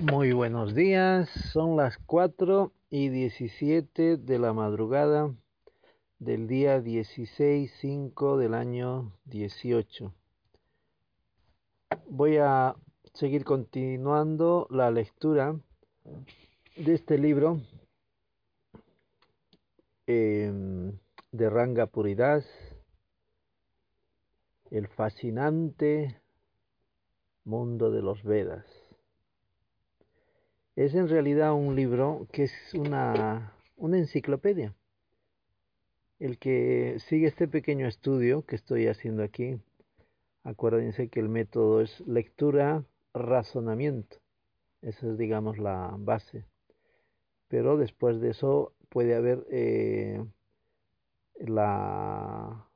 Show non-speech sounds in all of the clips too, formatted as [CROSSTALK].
Muy buenos días, son las 4 y 17 de la madrugada del día 16-5 del año 18. Voy a seguir continuando la lectura de este libro eh, de Ranga Puridas, el fascinante mundo de los Vedas. Es en realidad un libro que es una, una enciclopedia. El que sigue este pequeño estudio que estoy haciendo aquí, acuérdense que el método es lectura, razonamiento. Esa es, digamos, la base. Pero después de eso puede haber eh, la,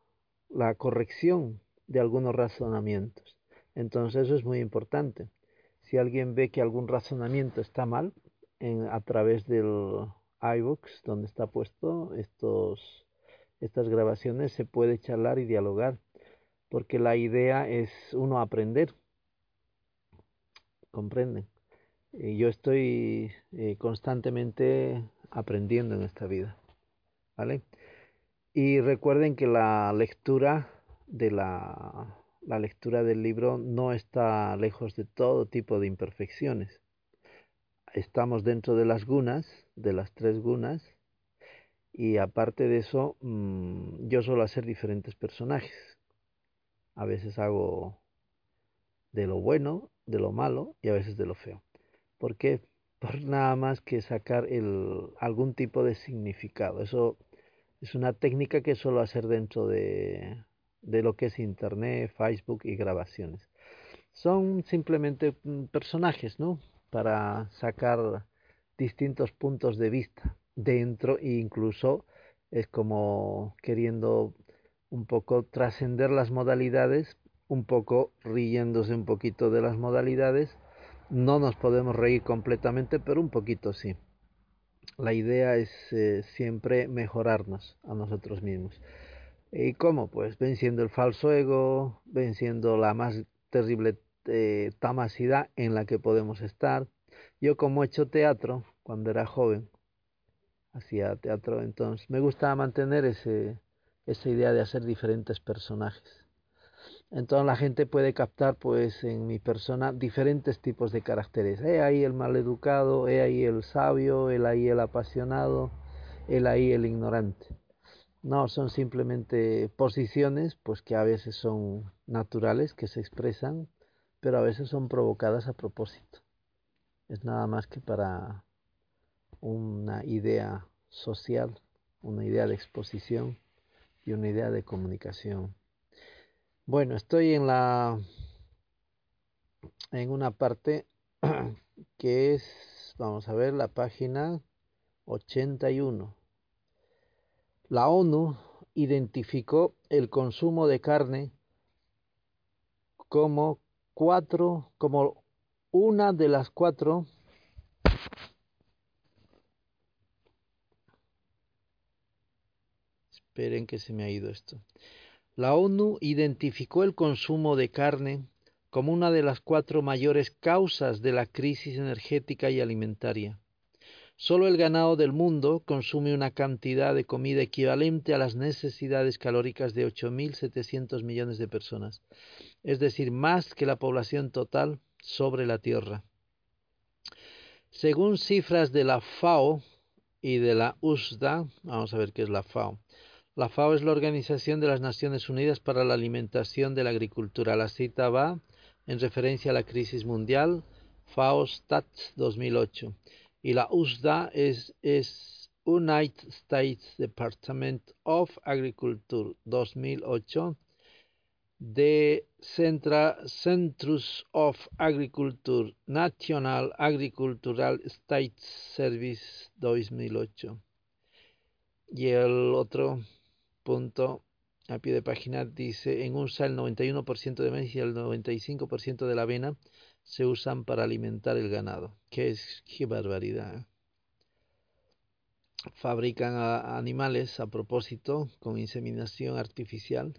la corrección de algunos razonamientos. Entonces eso es muy importante si alguien ve que algún razonamiento está mal, en, a través del iBooks, donde está puesto estos, estas grabaciones, se puede charlar y dialogar, porque la idea es uno aprender. ¿Comprenden? Yo estoy eh, constantemente aprendiendo en esta vida. ¿Vale? Y recuerden que la lectura de la la lectura del libro no está lejos de todo tipo de imperfecciones. Estamos dentro de las gunas, de las tres gunas, y aparte de eso, mm, yo suelo hacer diferentes personajes. A veces hago de lo bueno, de lo malo y a veces de lo feo. ¿Por qué? Por nada más que sacar el, algún tipo de significado. Eso es una técnica que suelo hacer dentro de, de lo que es Internet, Facebook y grabaciones. Son simplemente mm, personajes, ¿no? Para sacar distintos puntos de vista dentro e incluso es como queriendo un poco trascender las modalidades, un poco riéndose un poquito de las modalidades. No nos podemos reír completamente, pero un poquito sí. La idea es eh, siempre mejorarnos a nosotros mismos. ¿Y cómo? Pues venciendo el falso ego, venciendo la más terrible eh, tamasidad en la que podemos estar. Yo como he hecho teatro cuando era joven, hacía teatro, entonces me gustaba mantener ese, esa idea de hacer diferentes personajes. Entonces la gente puede captar pues en mi persona diferentes tipos de caracteres. He ahí el maleducado, he ahí el sabio, he ahí el apasionado, he ahí el ignorante. No, son simplemente posiciones, pues que a veces son naturales, que se expresan, pero a veces son provocadas a propósito. Es nada más que para una idea social, una idea de exposición y una idea de comunicación. Bueno, estoy en la en una parte [CLEARS THROAT] que es, vamos a ver, la página 81. La ONU identificó el consumo de carne como cuatro, como una de las cuatro Esperen que se me ha ido esto. La ONU identificó el consumo de carne como una de las cuatro mayores causas de la crisis energética y alimentaria. Solo el ganado del mundo consume una cantidad de comida equivalente a las necesidades calóricas de 8.700 millones de personas, es decir, más que la población total sobre la Tierra. Según cifras de la FAO y de la USDA, vamos a ver qué es la FAO. La FAO es la Organización de las Naciones Unidas para la Alimentación de la Agricultura. La cita va en referencia a la crisis mundial, FAO Stats 2008 y la USDA es, United States Department of Agriculture 2008 de Centra, of Agriculture, National Agricultural State Service 2008. Y el otro punto a pie de página dice, en USA el 91% de maíz y el 95% de la avena se usan para alimentar el ganado. Qué, es, qué barbaridad. ¿eh? Fabrican a animales a propósito con inseminación artificial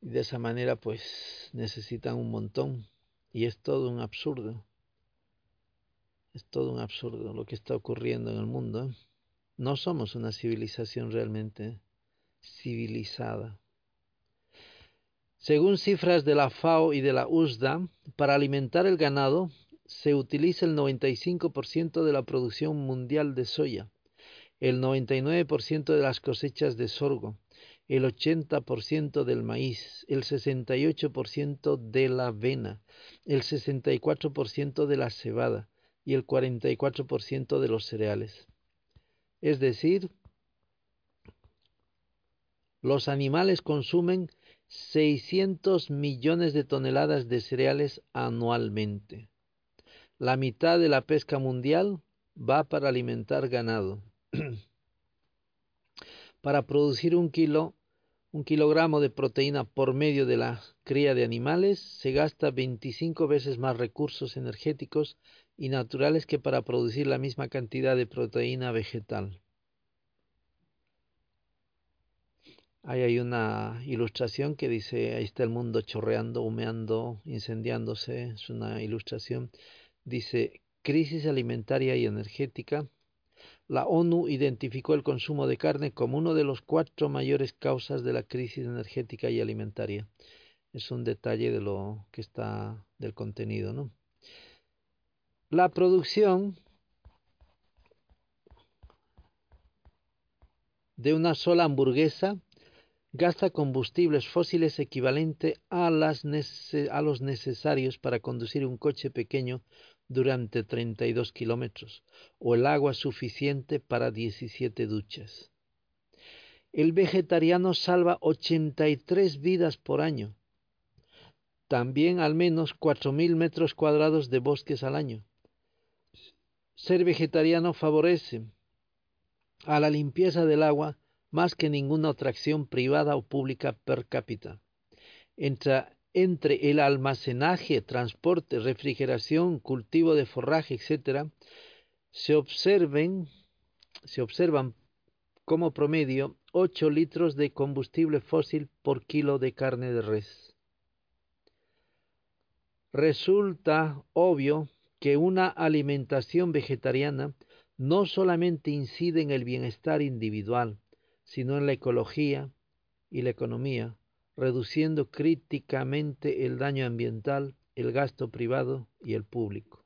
y de esa manera pues necesitan un montón y es todo un absurdo. Es todo un absurdo lo que está ocurriendo en el mundo. ¿eh? No somos una civilización realmente civilizada. Según cifras de la FAO y de la USDA, para alimentar el ganado se utiliza el 95% de la producción mundial de soya, el 99% de las cosechas de sorgo, el 80% del maíz, el 68% de la avena, el 64% de la cebada y el 44% de los cereales. Es decir, los animales consumen 600 millones de toneladas de cereales anualmente. La mitad de la pesca mundial va para alimentar ganado. [CLEARS THROAT] para producir un kilo, un kilogramo de proteína por medio de la cría de animales, se gasta 25 veces más recursos energéticos y naturales que para producir la misma cantidad de proteína vegetal. Ahí hay una ilustración que dice, ahí está el mundo chorreando, humeando, incendiándose. Es una ilustración. Dice, crisis alimentaria y energética. La ONU identificó el consumo de carne como uno de los cuatro mayores causas de la crisis energética y alimentaria. Es un detalle de lo que está del contenido, ¿no? La producción de una sola hamburguesa gasta combustibles fósiles equivalente a, a los necesarios para conducir un coche pequeño durante 32 kilómetros, o el agua suficiente para 17 duchas. El vegetariano salva 83 vidas por año, también al menos 4.000 metros cuadrados de bosques al año. Ser vegetariano favorece a la limpieza del agua más que ninguna otra acción privada o pública per cápita. Entre, el almacenaje, transporte, refrigeración, cultivo de forraje, etc., se, se observan como promedio 8 litros de combustible fósil por kilo de carne de res. Resulta obvio que una alimentación vegetariana no solamente incide en el bienestar individual, sino en la ecología y la economía, reduciendo críticamente el daño ambiental, el gasto privado y el público.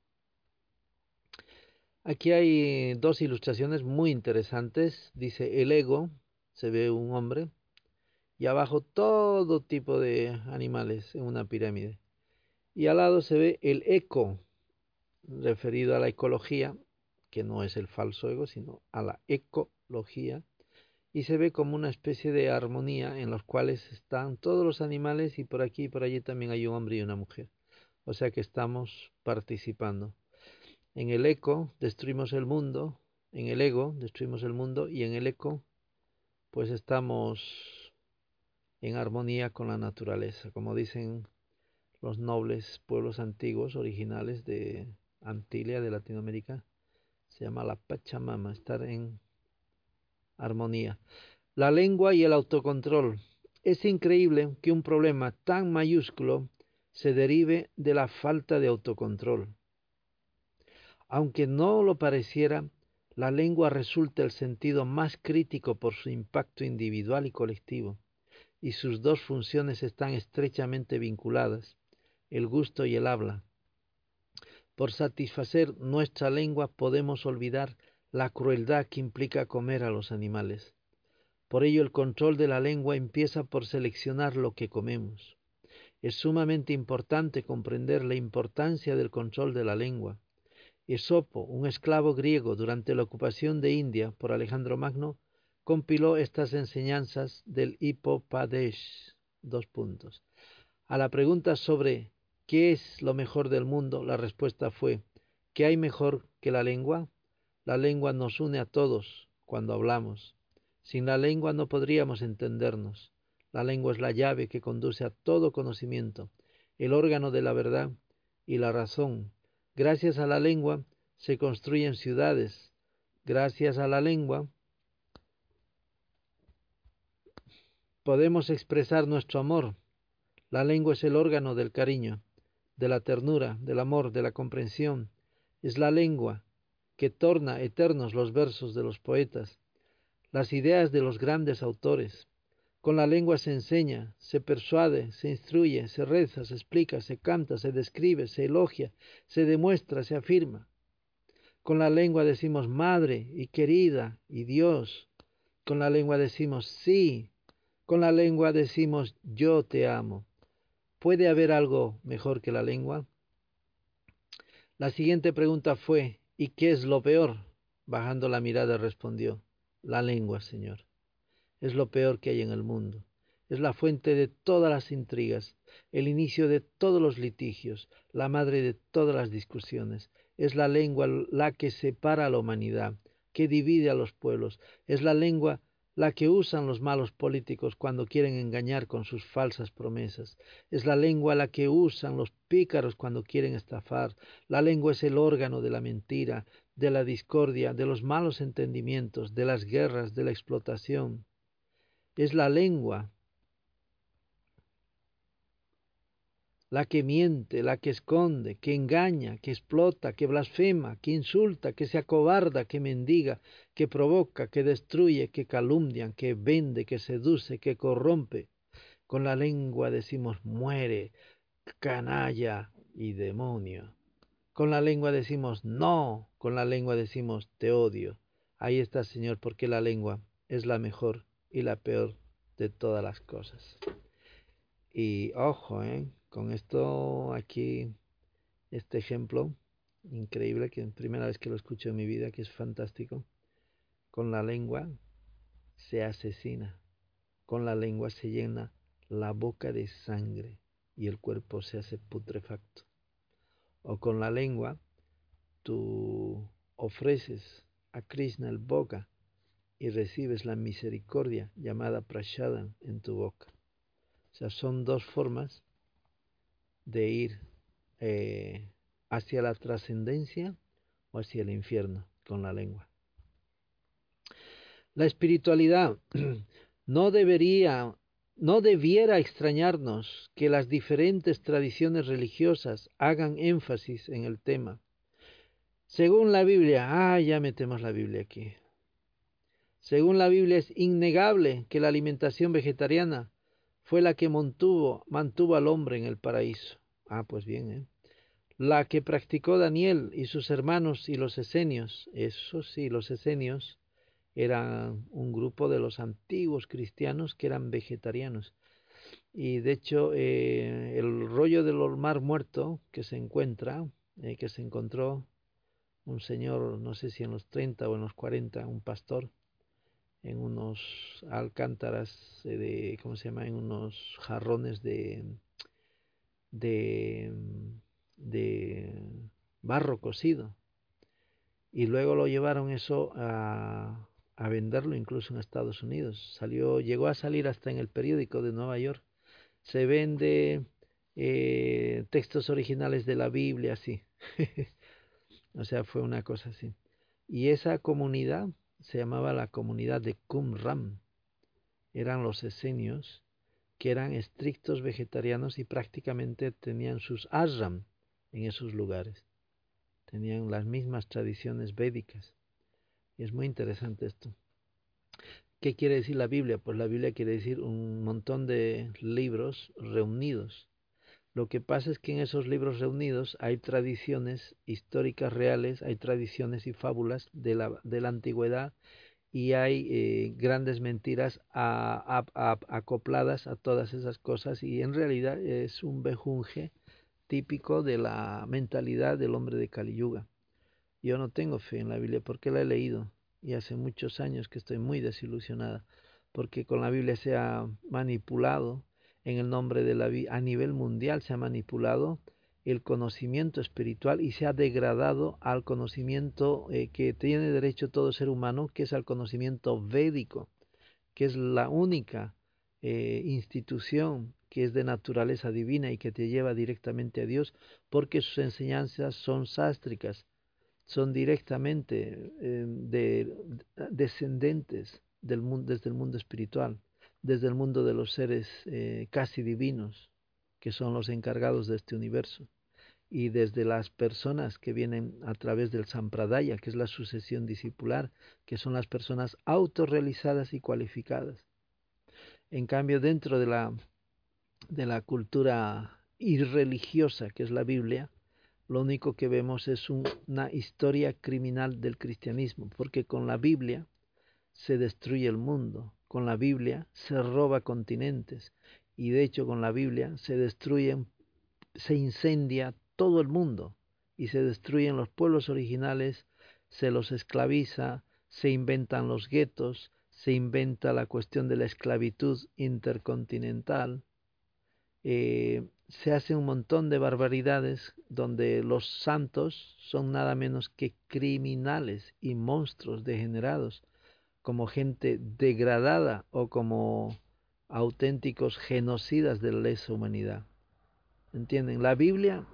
Aquí hay dos ilustraciones muy interesantes. Dice el ego, se ve un hombre, y abajo todo tipo de animales en una pirámide. Y al lado se ve el eco, referido a la ecología, que no es el falso ego, sino a la ecología, y se ve como una especie de armonía en los cuales están todos los animales y por aquí y por allí también hay un hombre y una mujer. O sea que estamos participando. En el eco destruimos el mundo, en el ego destruimos el mundo y en el eco pues estamos en armonía con la naturaleza, como dicen los nobles pueblos antiguos originales de Antilia, de Latinoamérica, se llama la Pachamama, estar en armonía. La lengua y el autocontrol. Es increíble que un problema tan mayúsculo se derive de la falta de autocontrol. Aunque no lo pareciera, la lengua resulta el sentido más crítico por su impacto individual y colectivo, y sus dos funciones están estrechamente vinculadas, el gusto y el habla. Por satisfacer nuestra lengua podemos olvidar la crueldad que implica comer a los animales. Por ello el control de la lengua empieza por seleccionar lo que comemos. Es sumamente importante comprender la importancia del control de la lengua. Esopo, un esclavo griego durante la ocupación de India por Alejandro Magno, compiló estas enseñanzas del Hipopadesh. Dos puntos. A la pregunta sobre ¿qué es lo mejor del mundo? La respuesta fue ¿qué hay mejor que la lengua? La lengua nos une a todos cuando hablamos. Sin la lengua no podríamos entendernos. La lengua es la llave que conduce a todo conocimiento, el órgano de la verdad y la razón. Gracias a la lengua se construyen ciudades. Gracias a la lengua podemos expresar nuestro amor. La lengua es el órgano del cariño, de la ternura, del amor, de la comprensión. Es la lengua que torna eternos los versos de los poetas, las ideas de los grandes autores. Con la lengua se enseña, se persuade, se instruye, se reza, se explica, se canta, se describe, se elogia, se demuestra, se afirma. Con la lengua decimos madre y querida y Dios. Con la lengua decimos sí, con la lengua decimos yo te amo. ¿Puede haber algo mejor que la lengua? La siguiente pregunta fue, ¿y qué es lo peor? Bajando la mirada respondió, la lengua, Señor. Es lo peor que hay en el mundo. Es la fuente de todas las intrigas, el inicio de todos los litigios, la madre de todas las discusiones. Es la lengua la que separa a la humanidad, que divide a los pueblos. Es la lengua la que usan los malos políticos cuando quieren engañar con sus falsas promesas. Es la lengua la que usan los pícaros cuando quieren estafar. La lengua es el órgano de la mentira, de la discordia, de los malos entendimientos, de las guerras, de la explotación. Es la lengua la que miente, la que esconde, que engaña, que explota, que blasfema, que insulta, que se acobarda, que mendiga, que provoca, que destruye, que calumnia, que vende, que seduce, que corrompe. Con la lengua decimos muere, canalla y demonio. Con la lengua decimos no, con la lengua decimos te odio. Ahí está, Señor, porque la lengua es la mejor y la peor de todas las cosas. Y ojo, ¿eh? Con esto aquí, este ejemplo increíble, que es primera vez que lo escucho en mi vida, que es fantástico. Con la lengua se asesina, con la lengua se llena la boca de sangre y el cuerpo se hace putrefacto. O con la lengua tú ofreces a Krishna el boca y recibes la misericordia llamada prashadam en tu boca. O sea, son dos formas de ir eh, hacia la trascendencia o hacia el infierno con la lengua. La espiritualidad [CLEARS THROAT] no debería, no debiera extrañarnos que las diferentes tradiciones religiosas hagan énfasis en el tema. Según la Biblia, ah, ya metemos la Biblia aquí. Según la Biblia es innegable que la alimentación vegetariana fue la que mantuvo, mantuvo al hombre en el paraíso. Ah, pues bien, ¿eh? La que practicó Daniel y sus hermanos y los esenios. Eso sí, los esenios eran un grupo de los antiguos cristianos que eran vegetarianos. Y de hecho, eh, el rollo del mar muerto que se encuentra, eh, que se encontró un señor, no sé si en los 30 o en los 40, un pastor, en unos alcántaras de, ¿cómo se llama? En unos jarrones de, de, de barro cocido. Y luego lo llevaron eso a, a venderlo incluso en Estados Unidos. Salió, llegó a salir hasta en el periódico de Nueva York. Se vende eh, textos originales de la Biblia así. [LAUGHS] o sea, fue una cosa así. Y esa comunidad se llamaba la comunidad de Qumran. Eran los esenios que eran estrictos vegetarianos y prácticamente tenían sus ashram en esos lugares. Tenían las mismas tradiciones védicas. Y es muy interesante esto. ¿Qué quiere decir la Biblia? Pues la Biblia quiere decir un montón de libros reunidos. Lo que pasa es que en esos libros reunidos hay tradiciones históricas reales, hay tradiciones y fábulas de la, de la antigüedad y hay eh, grandes mentiras acopladas a todas esas cosas y en realidad es un bejunje típico de la mentalidad del hombre de Kali Yuga. Yo no tengo fe en la Biblia porque la he leído y hace muchos años que estoy muy desilusionada porque con la Biblia se ha manipulado en el nombre de la vida a nivel mundial se ha manipulado el conocimiento espiritual y se ha degradado al conocimiento eh, que tiene derecho todo ser humano, que es al conocimiento védico, que es la única eh, institución que es de naturaleza divina y que te lleva directamente a Dios, porque sus enseñanzas son sástricas, son directamente eh, de, descendentes del mundo, desde el mundo espiritual, desde el mundo de los seres eh, casi divinos, que son los encargados de este universo, y desde las personas que vienen a través del Sampradaya, que es la sucesión discipular, que son las personas autorrealizadas y cualificadas. En cambio, dentro de la, de la cultura irreligiosa que es la Biblia, lo único que vemos es una historia criminal del cristianismo, porque con la Biblia se destruye el mundo, con la Biblia se roba continentes y de hecho con la Biblia se destruyen, se incendia todo el mundo y se destruyen los pueblos originales, se los esclaviza, se inventan los guetos, se inventa la cuestión de la esclavitud intercontinental, eh, se hace un montón de barbaridades donde los santos son nada menos que criminales y monstruos degenerados, como gente degradada o como auténticos genocidas de la lesa humanidad. ¿Entienden? La Biblia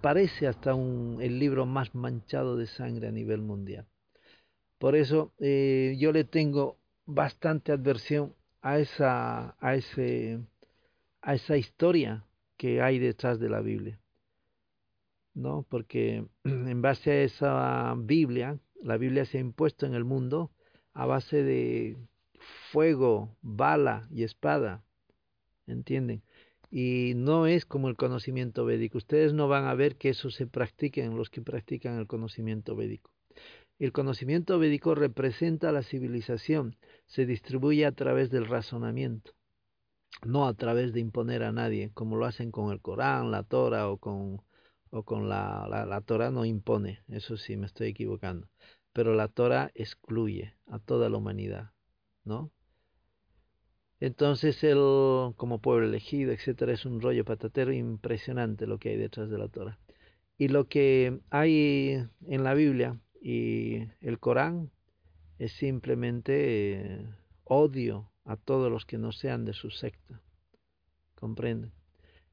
parece hasta un, el libro más manchado de sangre a nivel mundial. Por eso eh, yo le tengo bastante adversión a esa, a ese, a esa historia que hay detrás de la Biblia. ¿No? Porque [CLEARS THROAT] en base a esa Biblia, la Biblia se ha impuesto en el mundo a base de fuego, bala y espada. ¿Entienden? Y no es como el conocimiento védico. Ustedes no van a ver que eso se practique en los que practican el conocimiento védico. El conocimiento védico representa la civilización, se distribuye a través del razonamiento, no a través de imponer a nadie, como lo hacen con el Corán, la Torah o con, o con la, la, la Torah no impone, eso sí me estoy equivocando, pero la Torah excluye a toda la humanidad, ¿no? Entonces él, como pueblo elegido, etcétera, es un rollo patatero impresionante lo que hay detrás de la Torah. Y lo que hay en la Biblia y el Corán es simplemente eh, odio a todos los que no sean de su secta. ¿Comprenden?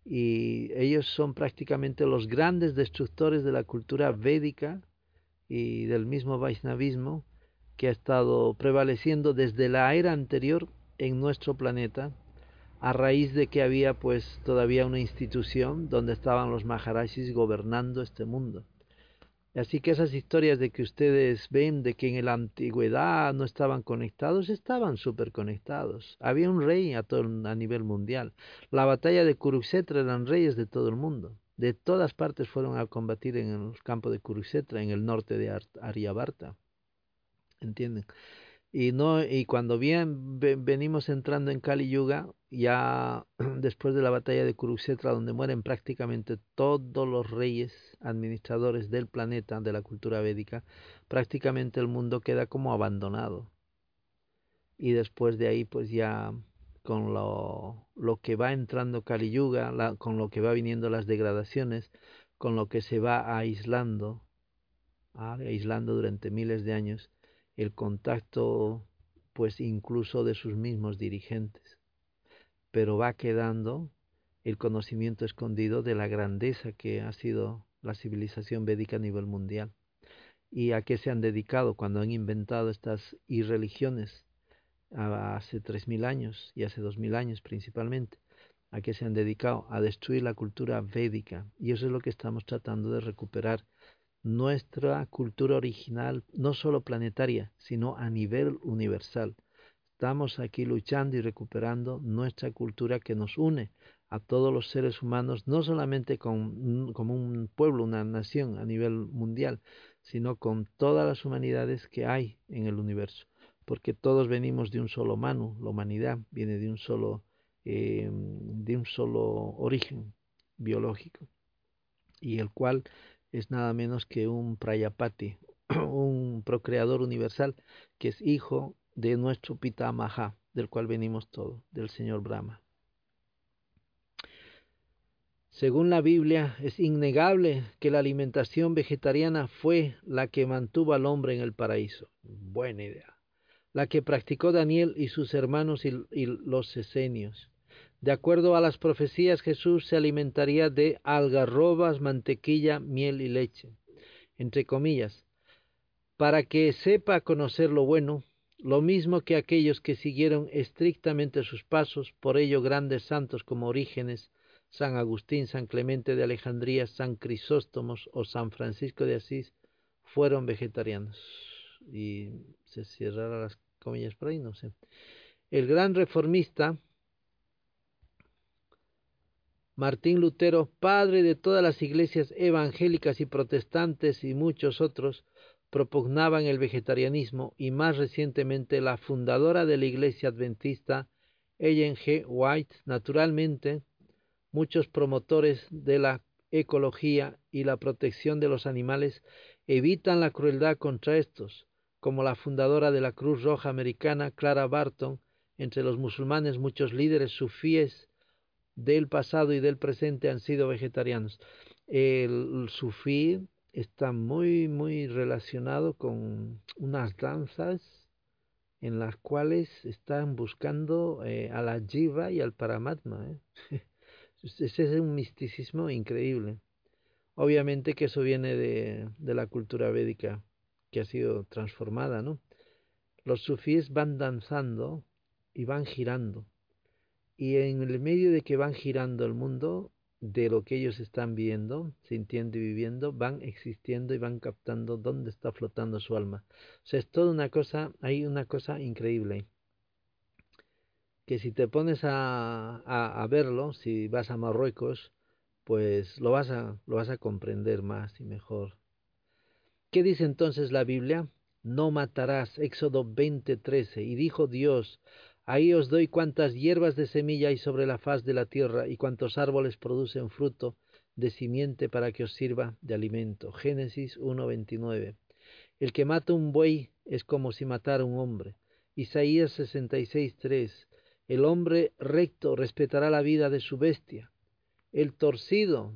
Y ellos son prácticamente los grandes destructores de la cultura védica y del mismo Vaishnavismo que ha estado prevaleciendo desde la era anterior en nuestro planeta a raíz de que había pues todavía una institución donde estaban los Maharashis gobernando este mundo. Así que esas historias de que ustedes ven de que en la antigüedad no estaban conectados, estaban súper conectados. Había un rey a, todo, a nivel mundial. La batalla de Kurukshetra eran reyes de todo el mundo. De todas partes fueron a combatir en el campo de Kurukshetra, en el norte de Aryavarta. ¿Entienden? Y, no, y cuando bien venimos entrando en Kali Yuga, ya [CLEARS THROAT] después de la batalla de Kurukshetra, donde mueren prácticamente todos los reyes administradores del planeta, de la cultura védica, prácticamente el mundo queda como abandonado. Y después de ahí, pues ya con lo, que va entrando Kali Yuga, con lo que va viniendo las degradaciones, con lo que se va aislando, aislando durante miles de años, el contacto pues incluso de sus mismos dirigentes, pero va quedando el conocimiento escondido de la grandeza que ha sido la civilización védica a nivel mundial. Y a qué se han dedicado cuando han inventado estas irreligiones hace tres mil años y hace dos mil años principalmente a qué se han dedicado a destruir la cultura védica y eso es lo que estamos tratando de recuperar nuestra cultura original, no solo planetaria, sino a nivel universal. Estamos aquí luchando y recuperando nuestra cultura que nos une a todos los seres humanos, no solamente con, como un pueblo, una nación a nivel mundial, sino con todas las humanidades que hay en el universo, porque todos venimos de un solo mano, la humanidad viene de un solo, eh, de un solo origen biológico, y el cual es nada menos que un Prayapati, [CLEARS THROAT] un procreador universal que es hijo de nuestro Pitamaha, del cual venimos todos, del señor Brahma. Según la Biblia, es innegable que la alimentación vegetariana fue la que mantuvo al hombre en el paraíso. Buena idea. La que practicó Daniel y sus hermanos y, los esenios. De acuerdo a las profecías, Jesús se alimentaría de algarrobas, mantequilla, miel y leche. Entre comillas, para que sepa conocer lo bueno, lo mismo que aquellos que siguieron estrictamente sus pasos, por ello grandes santos como Orígenes, San Agustín, San Clemente de Alejandría, San Crisóstomos o San Francisco de Asís fueron vegetarianos. Y se cierran las comillas ahí, no sé. El gran reformista Martín Lutero, padre de todas las iglesias evangélicas y protestantes y muchos otros, propugnaban el vegetarianismo y más recientemente la fundadora de la iglesia adventista, Ellen G. White, naturalmente, muchos promotores de la ecología y la protección de los animales evitan la crueldad contra estos, como la fundadora de la Cruz Roja Americana, Clara Barton, entre los musulmanes muchos líderes sufíes del pasado y del presente han sido vegetarianos. El sufí está muy, muy relacionado con unas danzas en las cuales están buscando eh, a la jiva y al paramatma. ¿eh? [LAUGHS] Ese es un misticismo increíble. Obviamente que eso viene de, de la cultura védica que ha sido transformada, ¿no? Los sufíes van danzando y van girando. Y en el medio de que van girando el mundo, de lo que ellos están viendo, sintiendo y viviendo, van existiendo y van captando dónde está flotando su alma. O sea, es toda una cosa, hay una cosa increíble. Que si te pones a, a, a verlo, si vas a Marruecos, pues lo vas a, lo vas a comprender más y mejor. ¿Qué dice entonces la Biblia? No matarás, Éxodo 20:13. Y dijo Dios, Ahí os doy cuantas hierbas de semilla hay sobre la faz de la tierra y cuantos árboles producen fruto de simiente para que os sirva de alimento. Génesis 1.29. El que mata un buey es como si matara un hombre. Isaías 66.3. El hombre recto respetará la vida de su bestia. El torcido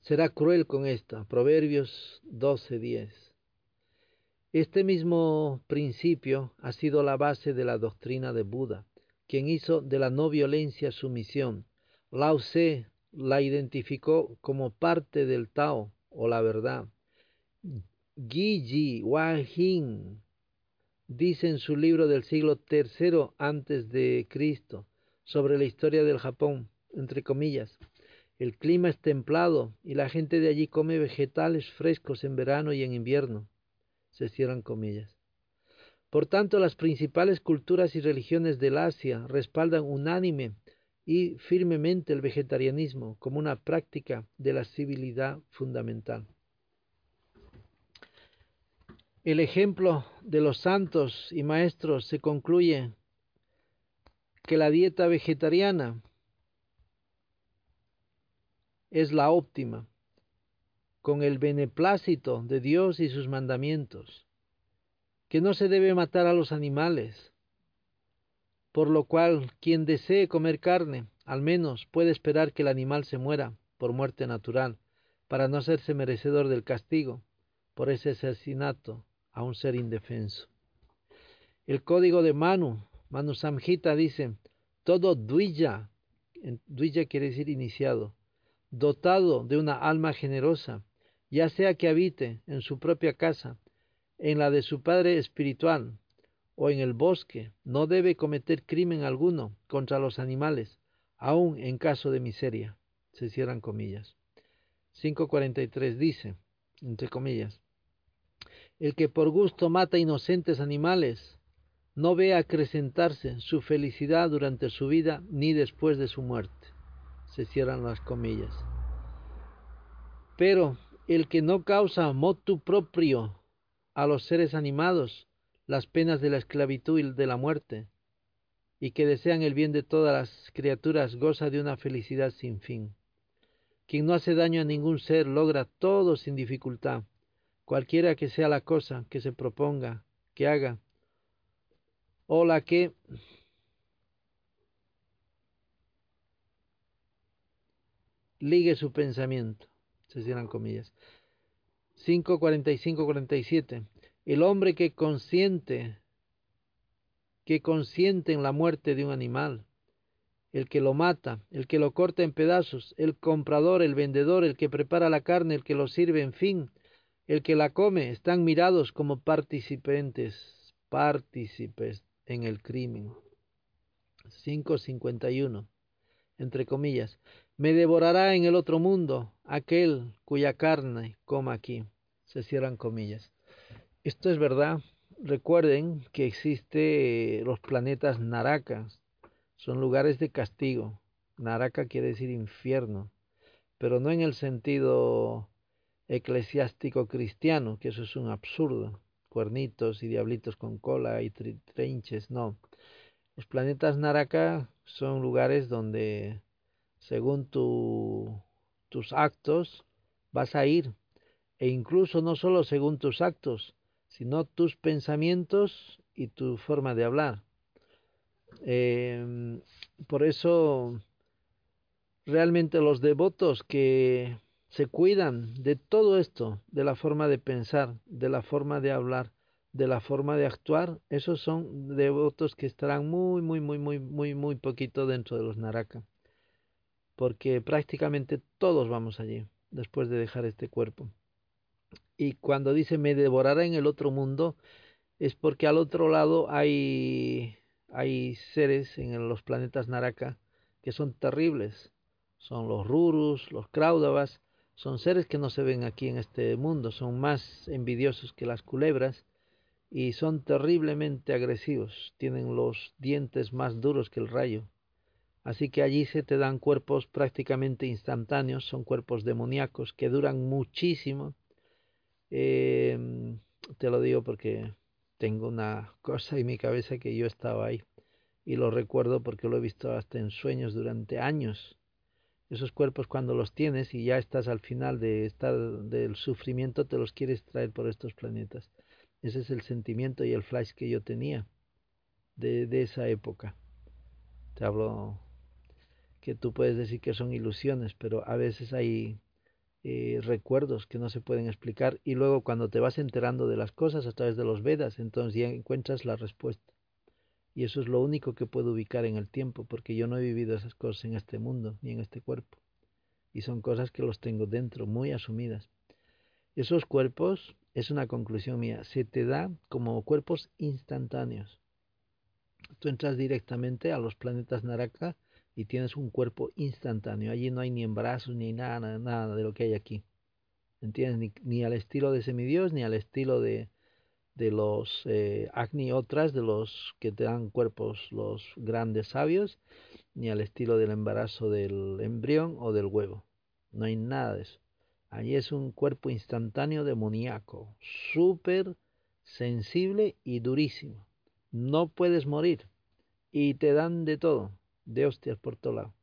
será cruel con esta. Proverbios 12.10. Este mismo principio ha sido la base de la doctrina de Buda, quien hizo de la no violencia su misión. Lao Tse la identificó como parte del Tao o la verdad. Giji Wajin dice en su libro del siglo III antes de Cristo sobre la historia del Japón, entre comillas, el clima es templado y la gente de allí come vegetales frescos en verano y en invierno se cierran comillas. Por tanto, las principales culturas y religiones del Asia respaldan unánime y firmemente el vegetarianismo como una práctica de la civilidad fundamental. El ejemplo de los santos y maestros se concluye que la dieta vegetariana es la óptima con el beneplácito de Dios y sus mandamientos, que no se debe matar a los animales, por lo cual quien desee comer carne, al menos puede esperar que el animal se muera por muerte natural, para no hacerse merecedor del castigo por ese asesinato a un ser indefenso. El código de Manu, Manu Samhita dice, todo duya, duya quiere decir iniciado, dotado de una alma generosa, ya sea que habite en su propia casa, en la de su padre espiritual, o en el bosque, no debe cometer crimen alguno contra los animales, aun en caso de miseria. Se cierran comillas. 5.43 dice, entre comillas, el que por gusto mata inocentes animales, no ve acrecentarse su felicidad durante su vida ni después de su muerte. Se cierran las comillas. Pero el que no causa motu propio a los seres animados las penas de la esclavitud y de la muerte, y que desean el bien de todas las criaturas goza de una felicidad sin fin. Quien no hace daño a ningún ser logra todo sin dificultad, cualquiera que sea la cosa que se proponga que haga, o la que ligue su pensamiento. Se cierran comillas. 5, 45, 47. El hombre que consiente, que consiente en la muerte de un animal, el que lo mata, el que lo corta en pedazos, el comprador, el vendedor, el que prepara la carne, el que lo sirve, en fin, el que la come, están mirados como participantes, partícipes en el crimen. 5.51, entre comillas, me devorará en el otro mundo aquel cuya carne coma aquí. Se cierran comillas. Esto es verdad. Recuerden que existe los planetas Narakas. Son lugares de castigo. Naraka quiere decir infierno, pero no en el sentido eclesiástico cristiano, que eso es un absurdo. Cuernitos y diablitos con cola y trinches, no. Los planetas Naraka son lugares donde, según tu, tus actos, vas a ir. E incluso no solo según tus actos, sino tus pensamientos y tu forma de hablar. Eh, por eso, realmente los devotos que se cuidan de todo esto, de la forma de pensar, de la forma de hablar, de la forma de actuar, esos son devotos que estarán muy, muy, muy, muy, muy, muy poquito dentro de los Naraka. Porque prácticamente todos vamos allí, después de dejar este cuerpo. Y cuando dice me devorará en el otro mundo, es porque al otro lado hay, hay seres en los planetas Naraka que son terribles. Son los Rurus, los Kraudavas, son seres que no se ven aquí en este mundo, son más envidiosos que las culebras y son terriblemente agresivos, tienen los dientes más duros que el rayo. Así que allí se te dan cuerpos prácticamente instantáneos, son cuerpos demoníacos que duran muchísimo. Eh, te lo digo porque tengo una cosa en mi cabeza que yo estaba ahí y lo recuerdo porque lo he visto hasta en sueños durante años. Esos cuerpos cuando los tienes y ya estás al final de estar del sufrimiento te los quieres traer por estos planetas. Ese es el sentimiento y el flash que yo tenía de, de esa época. Te hablo que tú puedes decir que son ilusiones, pero a veces hay eh, recuerdos que no se pueden explicar y luego cuando te vas enterando de las cosas a través de los Vedas, entonces ya encuentras la respuesta. Y eso es lo único que puedo ubicar en el tiempo, porque yo no he vivido esas cosas en este mundo ni en este cuerpo. Y son cosas que los tengo dentro, muy asumidas. Esos cuerpos es una conclusión mía, se te da como cuerpos instantáneos. Tú entras directamente a los planetas Naraka y tienes un cuerpo instantáneo. Allí no hay ni embrazos ni nada, nada de lo que hay aquí. ¿Entiendes? Ni, ni al estilo de semidios, ni al estilo de, de los eh, Agni otras, de los que te dan cuerpos los grandes sabios, ni al estilo del embarazo del embrión o del huevo. No hay nada de eso. Allí es un cuerpo instantáneo demoníaco, súper sensible y durísimo. No puedes morir. Y te dan de todo, de hostias por todo lado.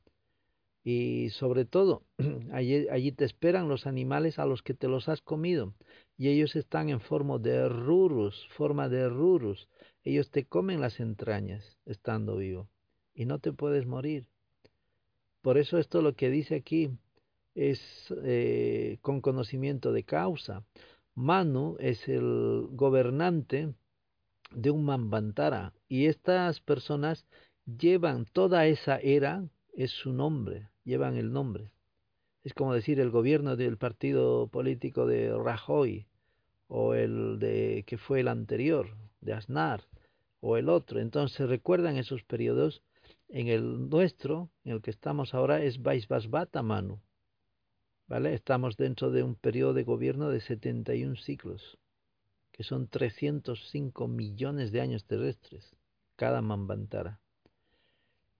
Y sobre todo, [CLEARS THROAT] allí, allí te esperan los animales a los que te los has comido. Y ellos están en forma de rurus, forma de rurus. Ellos te comen las entrañas estando vivo. Y no te puedes morir. Por eso esto lo que dice aquí, es eh, con conocimiento de causa. Manu es el gobernante de un Mambantara y estas personas llevan toda esa era, es su nombre, llevan el nombre. Es como decir el gobierno del partido político de Rajoy o el de que fue el anterior, de Aznar o el otro. Entonces recuerdan esos periodos. En el nuestro, en el que estamos ahora, es Vaisvasvata Manu. ¿vale? Estamos dentro de un periodo de gobierno de 71 ciclos, que son 305 millones de años terrestres, cada Mambantara.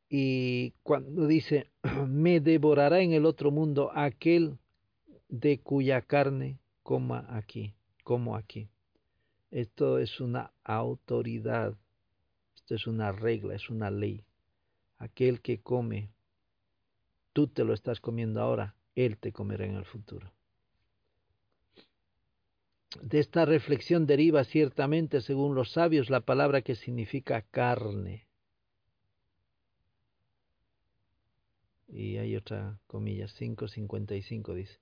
Y cuando dice, [CLEARS THROAT] me devorará en el otro mundo aquel de cuya carne coma aquí, como aquí. Esto es una autoridad, esto es una regla, es una ley. Aquel que come, tú te lo estás comiendo ahora, él te comerá en el futuro. De esta reflexión deriva ciertamente, según los sabios, la palabra que significa carne. Y hay otra comilla, 5.55 dice.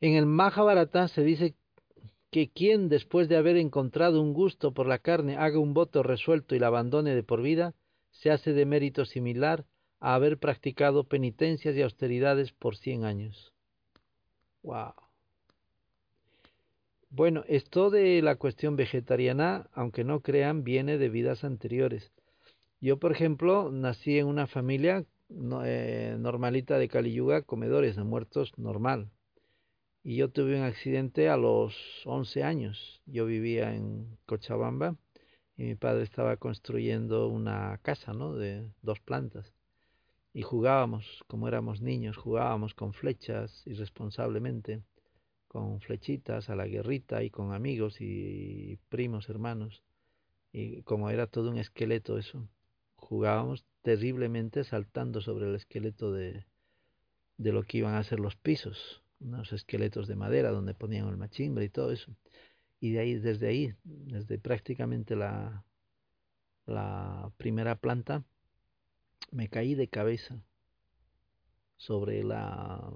En el Mahabharata se dice que quien después de haber encontrado un gusto por la carne haga un voto resuelto y la abandone de por vida, se hace de mérito similar a haber practicado penitencias y austeridades por cien años. Wow. Bueno, esto de la cuestión vegetariana, aunque no crean, viene de vidas anteriores. Yo, por ejemplo, nací en una familia eh, normalita de Caliyuga, comedores de muertos normal. Y yo tuve un accidente a los 11 años. Yo vivía en Cochabamba y mi padre estaba construyendo una casa, ¿no? De dos plantas. Y jugábamos, como éramos niños, jugábamos con flechas irresponsablemente con flechitas a la guerrita y con amigos y primos, hermanos. Y como era todo un esqueleto eso, jugábamos terriblemente saltando sobre el esqueleto de, de lo que iban a ser los pisos, unos esqueletos de madera donde ponían el machimbre y todo eso. Y de ahí, desde ahí, desde prácticamente la, la primera planta, me caí de cabeza sobre la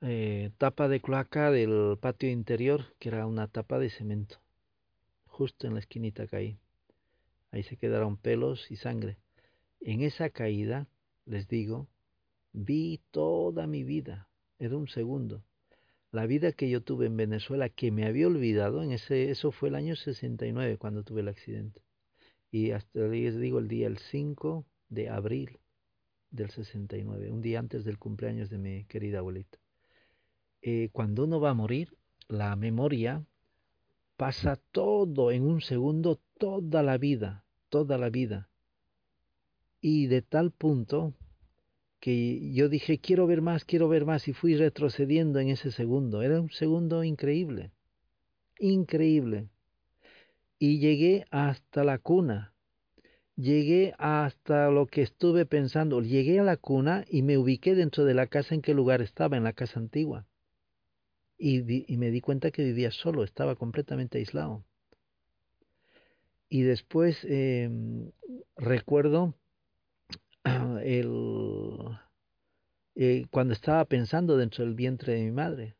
eh, tapa de cloaca del patio interior, que era una tapa de cemento. Justo en la esquinita caí. Ahí se quedaron pelos y sangre. En esa caída, les digo, vi toda mi vida. Era un segundo. La vida que yo tuve en Venezuela, que me había olvidado, en ese, eso fue el año 69 cuando tuve el accidente. Y hasta les digo el día el 5 de abril del 69, un día antes del cumpleaños de mi querida abuelita. Eh, cuando uno va a morir, la memoria pasa todo en un segundo, toda la vida, toda la vida. Y de tal punto que yo dije, quiero ver más, quiero ver más, y fui retrocediendo en ese segundo. Era un segundo increíble, increíble. Y llegué hasta la cuna, llegué hasta lo que estuve pensando, llegué a la cuna y me ubiqué dentro de la casa en qué lugar estaba, en la casa antigua y, me di cuenta que vivía solo, estaba completamente aislado. Y después em, recuerdo [CLEARS THROAT] el, eh, cuando estaba pensando dentro del vientre de mi madre.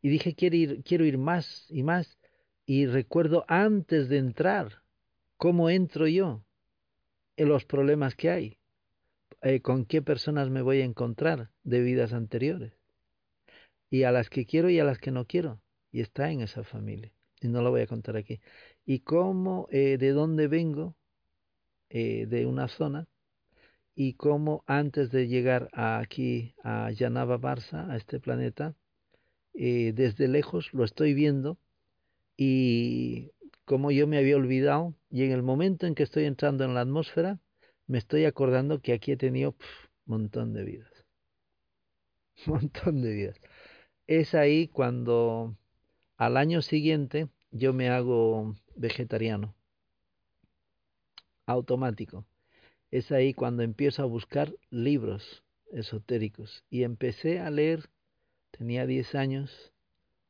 Y dije, quiero ir, quiero ir más y más. Y recuerdo antes de entrar, cómo entro yo, en los problemas que hay, eh, con qué personas me voy a encontrar de vidas anteriores y a las que quiero y a las que no quiero. Y está en esa familia. Y no lo voy a contar aquí. Y cómo, eh, de dónde vengo, eh, de una zona, y cómo antes de llegar aquí, a Yanaba Barça, a este planeta, eh, desde lejos lo estoy viendo y como yo me había olvidado, y en el momento en que estoy entrando en la atmósfera, me estoy acordando que aquí he tenido un montón de vidas. [LAUGHS] Montón de vidas es ahí cuando al año siguiente yo me hago vegetariano. Automático. Es ahí cuando empiezo a buscar libros esotéricos. Y empecé a leer, tenía 10 años,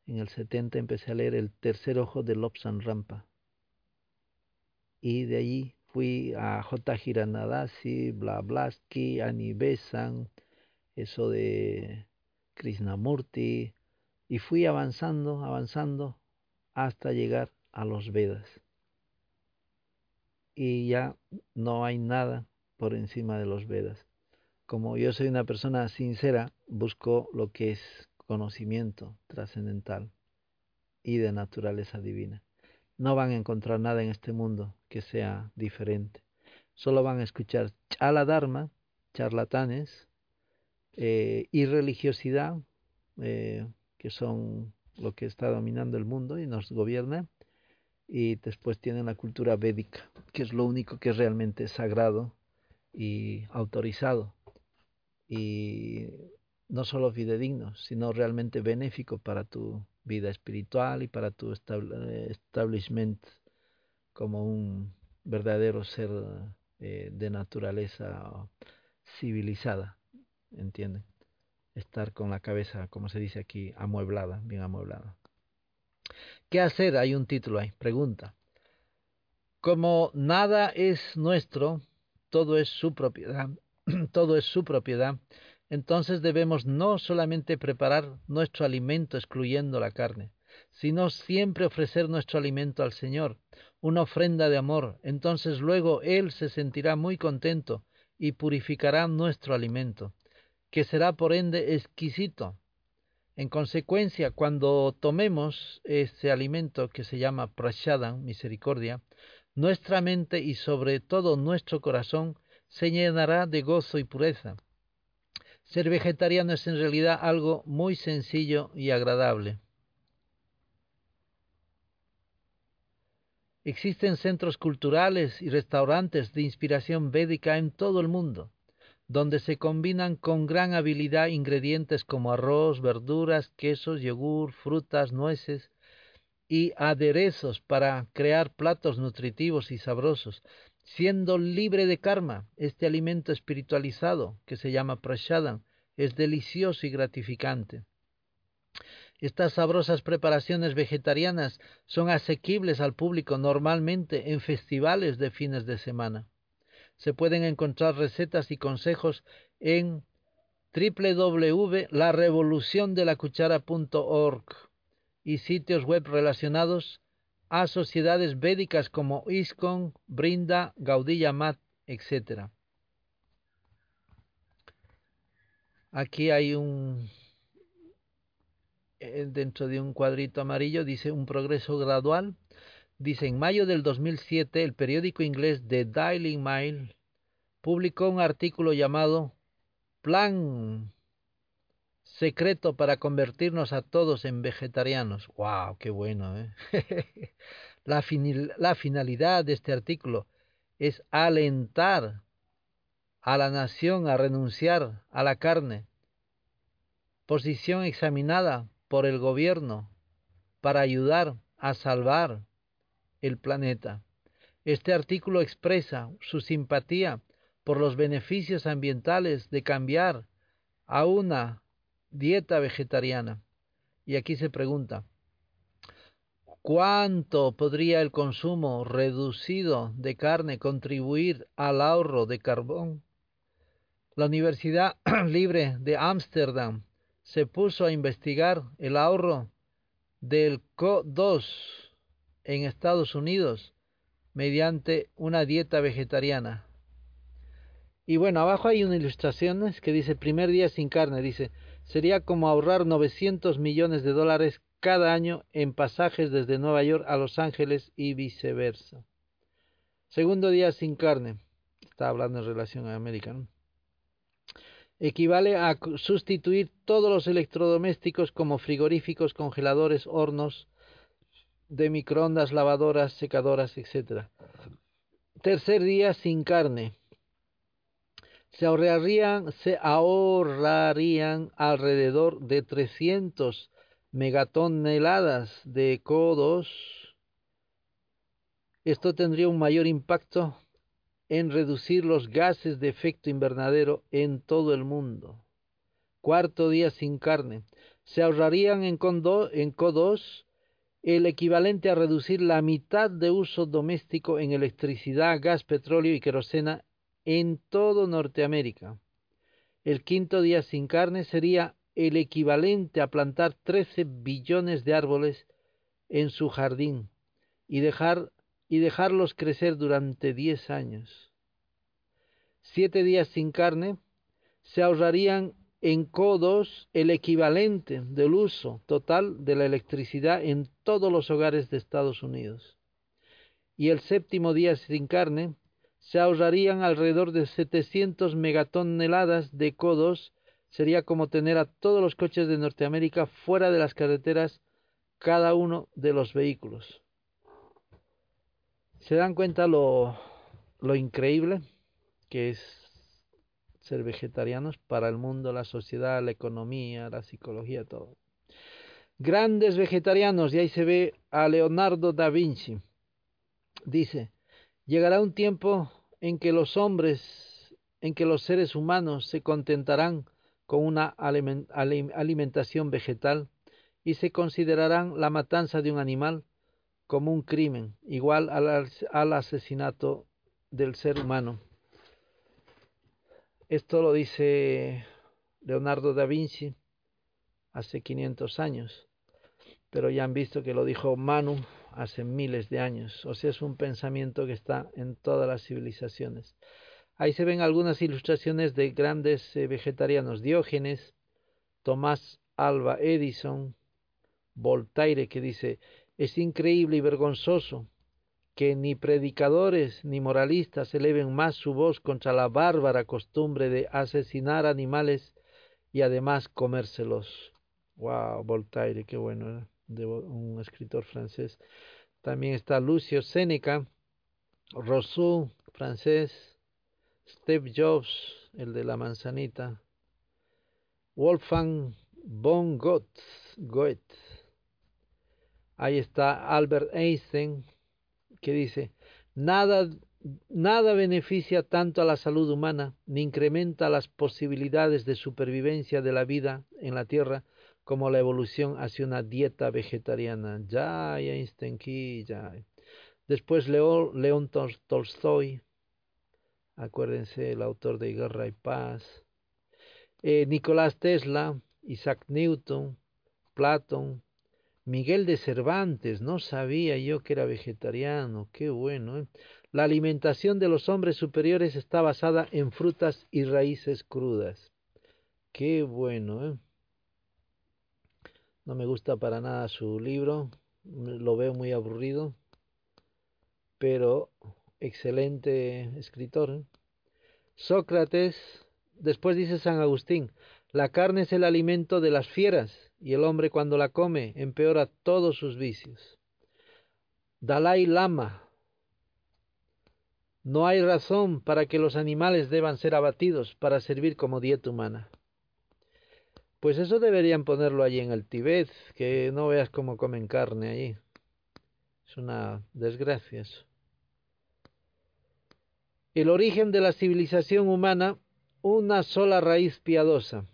en el 70 empecé a leer El tercer ojo de Lobsan Rampa. Y de allí fui a J. Hiranadasi, Blavatsky, Ani Besan, eso de Krishnamurti, y fui avanzando, avanzando hasta llegar a los Vedas. Y ya no hay nada por encima de los Vedas. Como yo soy una persona sincera, busco lo que es conocimiento trascendental y de naturaleza divina. No van a encontrar nada en este mundo que sea diferente. Solo van a escuchar chala dharma, charlatanes, eh, y religiosidad, eh, que son lo que está dominando el mundo y nos gobierna, y después tienen la cultura védica, que es lo único que es realmente sagrado y autorizado, y no solo fidedigno, sino realmente benéfico para tu vida espiritual y para tu establishment como un verdadero ser eh, de naturaleza civilizada. ¿entienden? Estar con la cabeza, como se dice aquí, amueblada, bien amueblada. ¿Qué hacer? Hay un título ahí, pregunta. Como nada es nuestro, todo es su propiedad [CLEARS THROAT] todo es su propiedad, entonces debemos no solamente preparar nuestro alimento excluyendo la carne, sino siempre ofrecer nuestro alimento al Señor, una ofrenda de amor, entonces luego Él se sentirá muy contento y purificará nuestro alimento, que será por ende exquisito. En consecuencia, cuando tomemos ese alimento que se llama prashadam, misericordia, nuestra mente y sobre todo nuestro corazón se llenará de gozo y pureza. Ser vegetariano es en realidad algo muy sencillo y agradable. Existen centros culturales y restaurantes de inspiración védica en todo el mundo, donde se combinan con gran habilidad ingredientes como arroz, verduras, quesos, yogur, frutas, nueces y aderezos para crear platos nutritivos y sabrosos, siendo libre de karma. Este alimento espiritualizado, que se llama prashadam, es delicioso y gratificante. Estas sabrosas preparaciones vegetarianas son asequibles al público normalmente en festivales de fines de semana. Se pueden encontrar recetas y consejos en www.larevoluciondelacuchara.org y sitios web relacionados a sociedades védicas como ISKCON, Brinda, Gaudilla Mat, etc. Aquí hay un eh, dentro de un cuadrito amarillo dice un progreso gradual. Dice, en mayo del 2007 el periódico inglés The Daily Mail publicó un artículo llamado Plan secreto para convertirnos a todos en vegetarianos. ¡Wow! ¡Qué bueno! ¿eh? [LAUGHS] la, la finalidad de este artículo es alentar a la nación a renunciar a la carne. Posición examinada por el gobierno para ayudar a salvar el planeta. Este artículo expresa su simpatía por los beneficios ambientales de cambiar a una dieta vegetariana. Y aquí se pregunta, ¿cuánto podría el consumo reducido de carne contribuir al ahorro de carbón? La Universidad [CLEARS THROAT] Libre de Ámsterdam se puso a investigar el ahorro del CO2 en Estados Unidos mediante una dieta vegetariana. Y bueno, abajo hay unas ilustraciones que dice primer día sin carne, dice, sería como ahorrar 900 millones de dólares cada año en pasajes desde Nueva York a Los Ángeles y viceversa. Segundo día sin carne, está hablando en relación a América, equivale a sustituir todos los electrodomésticos como frigoríficos, congeladores, hornos de microondas, lavadoras, secadoras, etc. Tercer día sin carne. Se ahorrarían, se ahorrarían alrededor de 300 megatoneladas de CO2. Esto tendría un mayor impacto en reducir los gases de efecto invernadero en todo el mundo. Cuarto día sin carne. Se ahorrarían en CO2 el equivalente a reducir la mitad de uso doméstico en electricidad, gas, petróleo y querosena en todo Norteamérica. El quinto día sin carne sería el equivalente a plantar 13 billones de árboles en su jardín y dejar y dejarlos crecer durante diez años. Siete días sin carne se ahorrarían en CO2 el equivalente del uso total de la electricidad en todos los hogares de Estados Unidos. Y el séptimo día sin carne se ahorrarían alrededor de 700 megatoneladas de CO2. Sería como tener a todos los coches de Norteamérica fuera de las carreteras cada uno de los vehículos. ¿Se dan cuenta lo, lo increíble que es ser vegetarianos para el mundo, la sociedad, la economía, la psicología, todo? Grandes vegetarianos, y ahí se ve a Leonardo da Vinci. Dice, llegará un tiempo en que los hombres, en que los seres humanos se contentarán con una alimentación vegetal y se considerarán la matanza de un animal como un crimen, igual al, al asesinato del ser humano. Esto lo dice Leonardo da Vinci hace 500 años, pero ya han visto que lo dijo Manu hace miles de años. O sea, es un pensamiento que está en todas las civilizaciones. Ahí se ven algunas ilustraciones de grandes eh, vegetarianos. Diógenes, Tomás Alba Edison, Voltaire, que dice, es increíble y vergonzoso que ni predicadores ni moralistas eleven más su voz contra la bárbara costumbre de asesinar animales y además comérselos. Wow, Voltaire, qué bueno, ¿eh? de un escritor francés. También está Lucio Séneca, Rousseau, francés, Steve Jobs, el de la manzanita, Wolfgang von Goethe, Ahí está Albert Einstein, que dice, nada, nada beneficia tanto a la salud humana, ni incrementa las posibilidades de supervivencia de la vida en la Tierra como la evolución hacia una dieta vegetariana. Ya, Einstein, ya. Después León Tolstoy, acuérdense, el autor de Guerra y Paz. Eh, Nicolás Tesla, Isaac Newton, Platón, Miguel de Cervantes, no sabía yo que era vegetariano, qué bueno. ¿eh? La alimentación de los hombres superiores está basada en frutas y raíces crudas. Qué bueno. ¿eh? No me gusta para nada su libro, lo veo muy aburrido, pero excelente escritor. ¿eh? Sócrates, después dice San Agustín, la carne es el alimento de las fieras y el hombre cuando la come empeora todos sus vicios. Dalai Lama, no hay razón para que los animales deban ser abatidos para servir como dieta humana. Pues eso deberían ponerlo allí en el Tibet, que no veas cómo comen carne allí. Es una desgracia eso. El origen de la civilización humana, una sola raíz piadosa.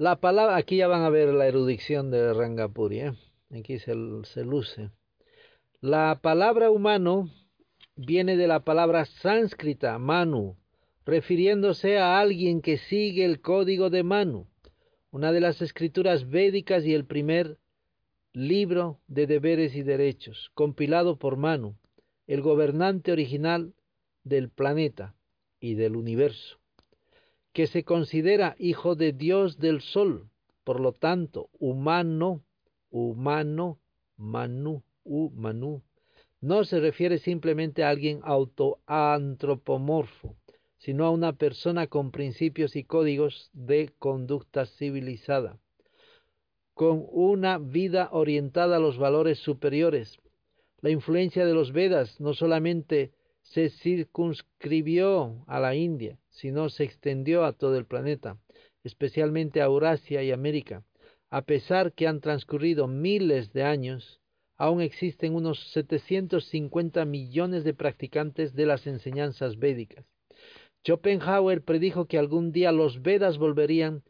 La palabra, aquí ya van a ver la erudición de Rangapuri, ¿eh? aquí se, se luce. La palabra humano viene de la palabra sánscrita, Manu, refiriéndose a alguien que sigue el código de Manu, una de las escrituras védicas y el primer libro de deberes y derechos, compilado por Manu, el gobernante original del planeta y del universo que se considera hijo de Dios del Sol, por lo tanto, humano, humano, manu, humanu, no se refiere simplemente a alguien autoantropomorfo, sino a una persona con principios y códigos de conducta civilizada, con una vida orientada a los valores superiores. La influencia de los Vedas no solamente se circunscribió a la India, sino se extendió a todo el planeta, especialmente a Eurasia y América. A pesar que han transcurrido miles de años, aún existen unos 750 millones de practicantes de las enseñanzas védicas. Schopenhauer predijo que algún día los Vedas volverían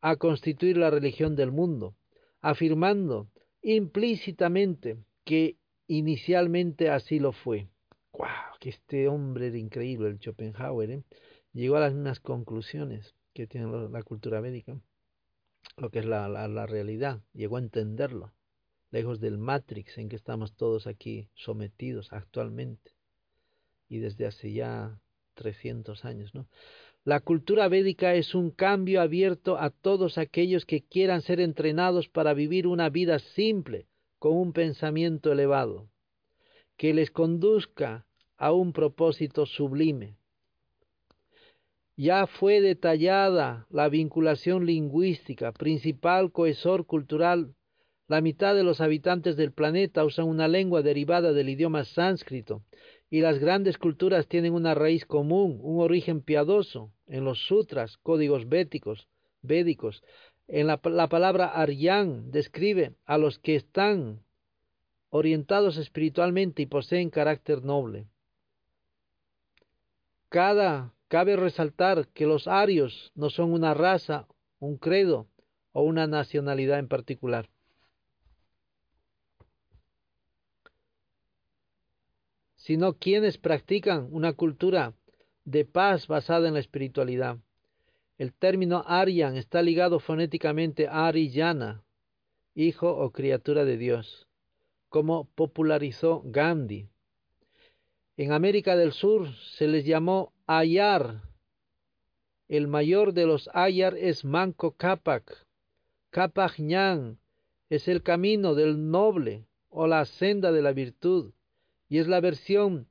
a constituir la religión del mundo, afirmando implícitamente que inicialmente así lo fue. Que este hombre era increíble, el Schopenhauer, ¿eh? llegó a las mismas conclusiones que tiene la cultura védica, lo que es la, la, realidad, llegó a entenderlo, lejos del matrix en que estamos todos aquí sometidos actualmente y desde hace ya 300 años, ¿no? La cultura védica es un cambio abierto a todos aquellos que quieran ser entrenados para vivir una vida simple, con un pensamiento elevado, que les conduzca a un propósito sublime. Ya fue detallada la vinculación lingüística, principal cohesor cultural. La mitad de los habitantes del planeta usan una lengua derivada del idioma sánscrito, y las grandes culturas tienen una raíz común, un origen piadoso, en los sutras, códigos védicos, védicos. En la, la palabra Aryan describe a los que están orientados espiritualmente y poseen carácter noble. Cada Cabe resaltar que los arios no son una raza, un credo o una nacionalidad en particular. sino quienes practican una cultura de paz basada en la espiritualidad. El término Aryan está ligado fonéticamente a Ariyana, hijo o criatura de Dios, como popularizó Gandhi. En América del Sur se les llamó Ayar. El mayor de los Ayar es Manco Capac. Capac es el camino del noble o la senda de la virtud y es la versión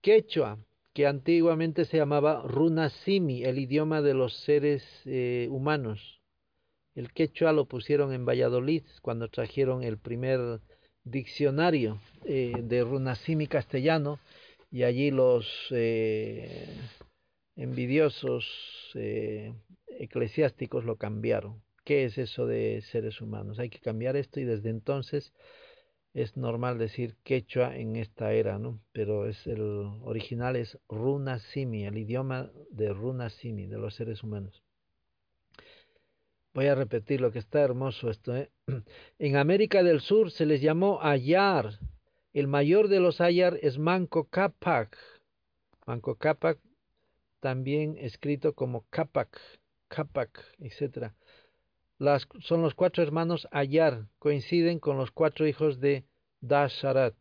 quechua que antiguamente se llamaba Runasimi, el idioma de los seres eh, humanos. El quechua lo pusieron en Valladolid cuando trajeron el primer diccionario eh, de Runasimi castellano y allí los eh, envidiosos eclesiásticos lo cambiaron. ¿Qué es eso de seres humanos? Hay que cambiar esto y desde entonces es normal decir quechua en esta era, ¿no? Pero es el original es runa simi, el idioma de runa simi, de los seres humanos. Voy a repetir lo que está hermoso esto. ¿eh? [CLEARS THROAT] En América del Sur se les llamó Ayar. El mayor de los Ayar es Manco Capac. Manco Capac, también escrito como Capac, Capac, etc son los cuatro hermanos Ayar, coinciden con los cuatro hijos de Dasharat.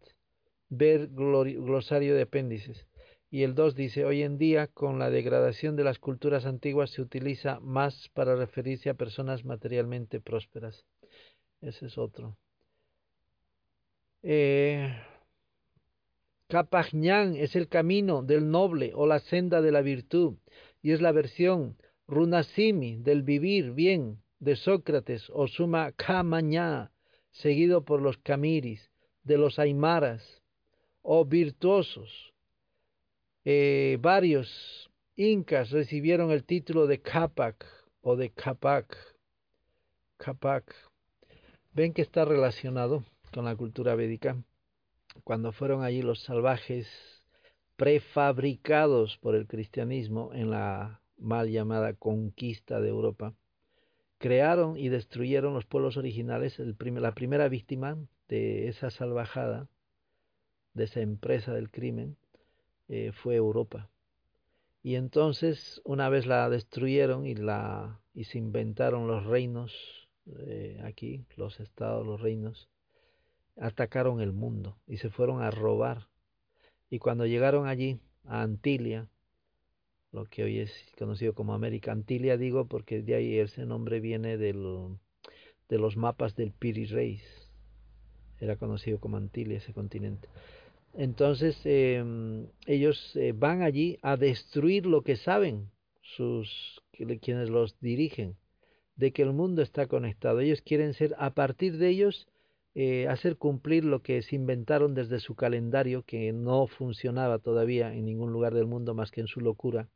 Ver glosario de apéndices. Y el 2 dice, hoy en día, con la degradación de las culturas antiguas, se utiliza más para referirse a personas materialmente prósperas. Ese es otro. Eh, es el camino del noble o la senda de la virtud, y es la versión runasimi del vivir bien, de Sócrates o Suma Kamañá, seguido por los Kamiris, de los Aymaras o virtuosos. Eh, varios incas recibieron el título de Capac o de Capac. Capac. Ven que está relacionado con la cultura védica. Cuando fueron allí los salvajes prefabricados por el cristianismo en la mal llamada conquista de Europa, crearon y destruyeron los pueblos originales. La primera víctima de esa salvajada, de esa empresa del crimen, eh, fue Europa. Y entonces, una vez la destruyeron y, la, y se inventaron los reinos eh, aquí, los estados, los reinos, atacaron el mundo y se fueron a robar. Y cuando llegaron allí, a Antilia, lo que hoy es conocido como América Antilia, digo porque de ahí ese nombre viene de los mapas del Piri Reis. Era conocido como Antilia ese continente. Entonces em, ellos eh, van allí a destruir lo que saben sus quienes los dirigen, de que el mundo está conectado. Ellos quieren ser, a partir de ellos, eh, hacer cumplir lo que se inventaron desde su calendario, que no funcionaba todavía en ningún lugar del mundo más que en su locura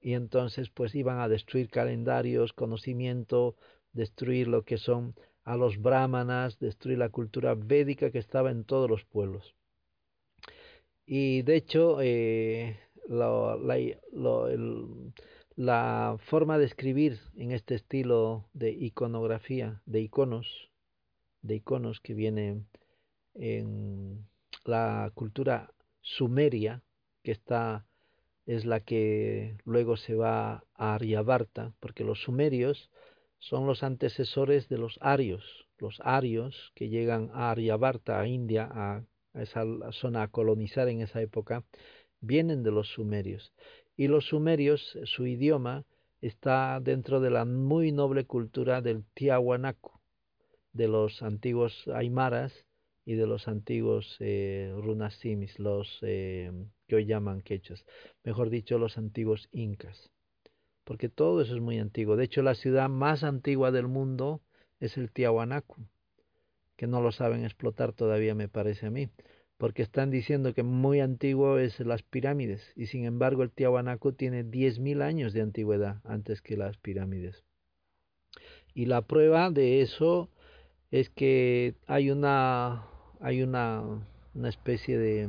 y entonces pues iban a destruir calendarios, conocimiento, destruir lo que son a los brahmanas, destruir la cultura védica que estaba en todos los pueblos. Y de hecho, eh, la, forma de escribir en este estilo de iconografía, de iconos, de iconos que viene en la cultura sumeria, que está es la que luego se va a Aryabharta, porque los sumerios son los antecesores de los arios, los arios que llegan a Aryabharta, a India, a, esa zona a colonizar en esa época, vienen de los sumerios. Y los sumerios, su idioma, está dentro de la muy noble cultura del Tiahuanaco, de los antiguos aymaras y de los antiguos eh, runasimis, los eh, que hoy llaman quechas, mejor dicho, los antiguos incas, porque todo eso es muy antiguo. De hecho, la ciudad más antigua del mundo es el Tiahuanaco, que no lo saben explotar todavía, me parece a mí, porque están diciendo que muy antiguo es las pirámides, y sin embargo el Tiahuanaco tiene 10.000 años de antigüedad antes que las pirámides. Y la prueba de eso es que hay una, hay una, una especie de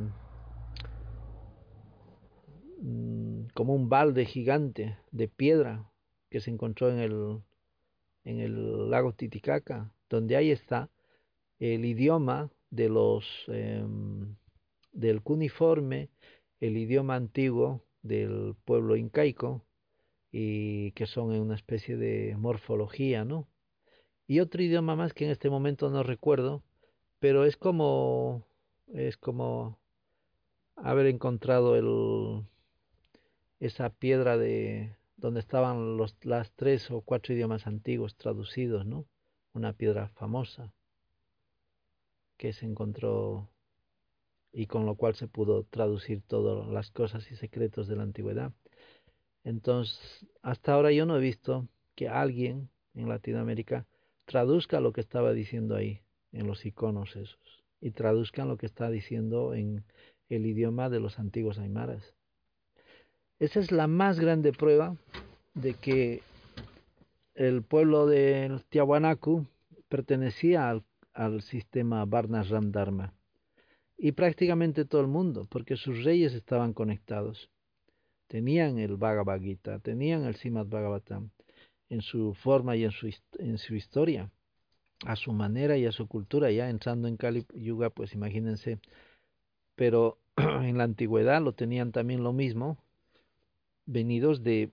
Mm, como un balde gigante de piedra que se encontró en el, en el lago Titicaca, donde ahí está el idioma de los em, del cuniforme, el idioma antiguo del pueblo incaico y que son una especie de morfología, ¿no? Y otro idioma más que en este momento no recuerdo, pero es como es como haber encontrado el esa piedra de donde estaban los las tres o cuatro idiomas antiguos traducidos, ¿no? Una piedra famosa que se encontró y con lo cual se pudo traducir todas las cosas y secretos de la antigüedad. Entonces, hasta ahora yo no he visto que alguien en Latinoamérica traduzca lo que estaba diciendo ahí, en los iconos esos, y traduzcan lo que está diciendo en el idioma de los antiguos aymaras. Esa es la más grande prueba de que el pueblo de Tiahuanacu pertenecía al, sistema Varna Dharma y prácticamente todo el mundo, porque sus reyes estaban conectados. Tenían el Bhagavad Gita, tenían el Simad Bhagavatam en su forma y en su, en su historia, a su manera y a su cultura, ya entrando en Kali Yuga, pues imagínense, pero [CLEARS THROAT] en la antigüedad lo tenían también lo mismo, venidos de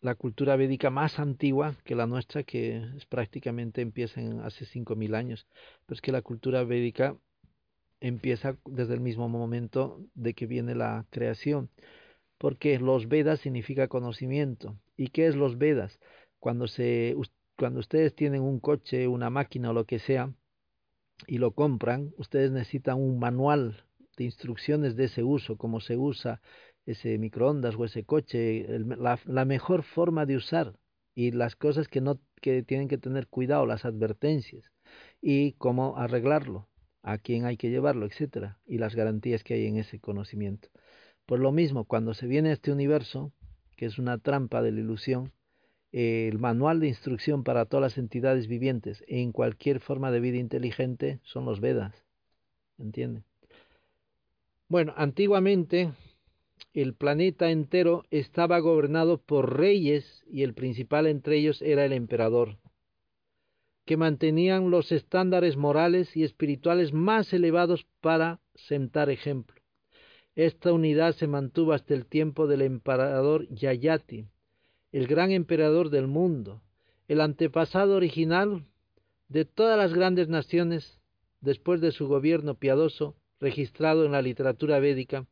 la cultura védica más antigua que la nuestra, que es prácticamente empieza en hace 5.000 años, pero es que la cultura védica empieza desde el mismo momento de que viene la creación, porque los Vedas significa conocimiento. ¿Y qué es los Vedas? Cuando, se, cuando ustedes tienen un coche, una máquina o lo que sea, y lo compran, ustedes necesitan un manual de instrucciones de ese uso, cómo se usa ese microondas o ese coche, la, la mejor forma de usar y las cosas que no que tienen que tener cuidado, las advertencias y cómo arreglarlo a quién hay que llevarlo, etcétera, y las garantías que hay en ese conocimiento. Por lo mismo, cuando se viene a este universo, que es una trampa de la ilusión, el manual de instrucción para todas las entidades vivientes en cualquier forma de vida inteligente son los Vedas. ¿Entienden? Bueno, antiguamente el planeta entero estaba gobernado por reyes y el principal entre ellos era el emperador que mantenían los estándares morales y espirituales más elevados para sentar ejemplo. Esta unidad se mantuvo hasta el tiempo del emperador Yayati, el gran emperador del mundo, el antepasado original de todas las grandes naciones después de su gobierno piadoso registrado en la literatura védica.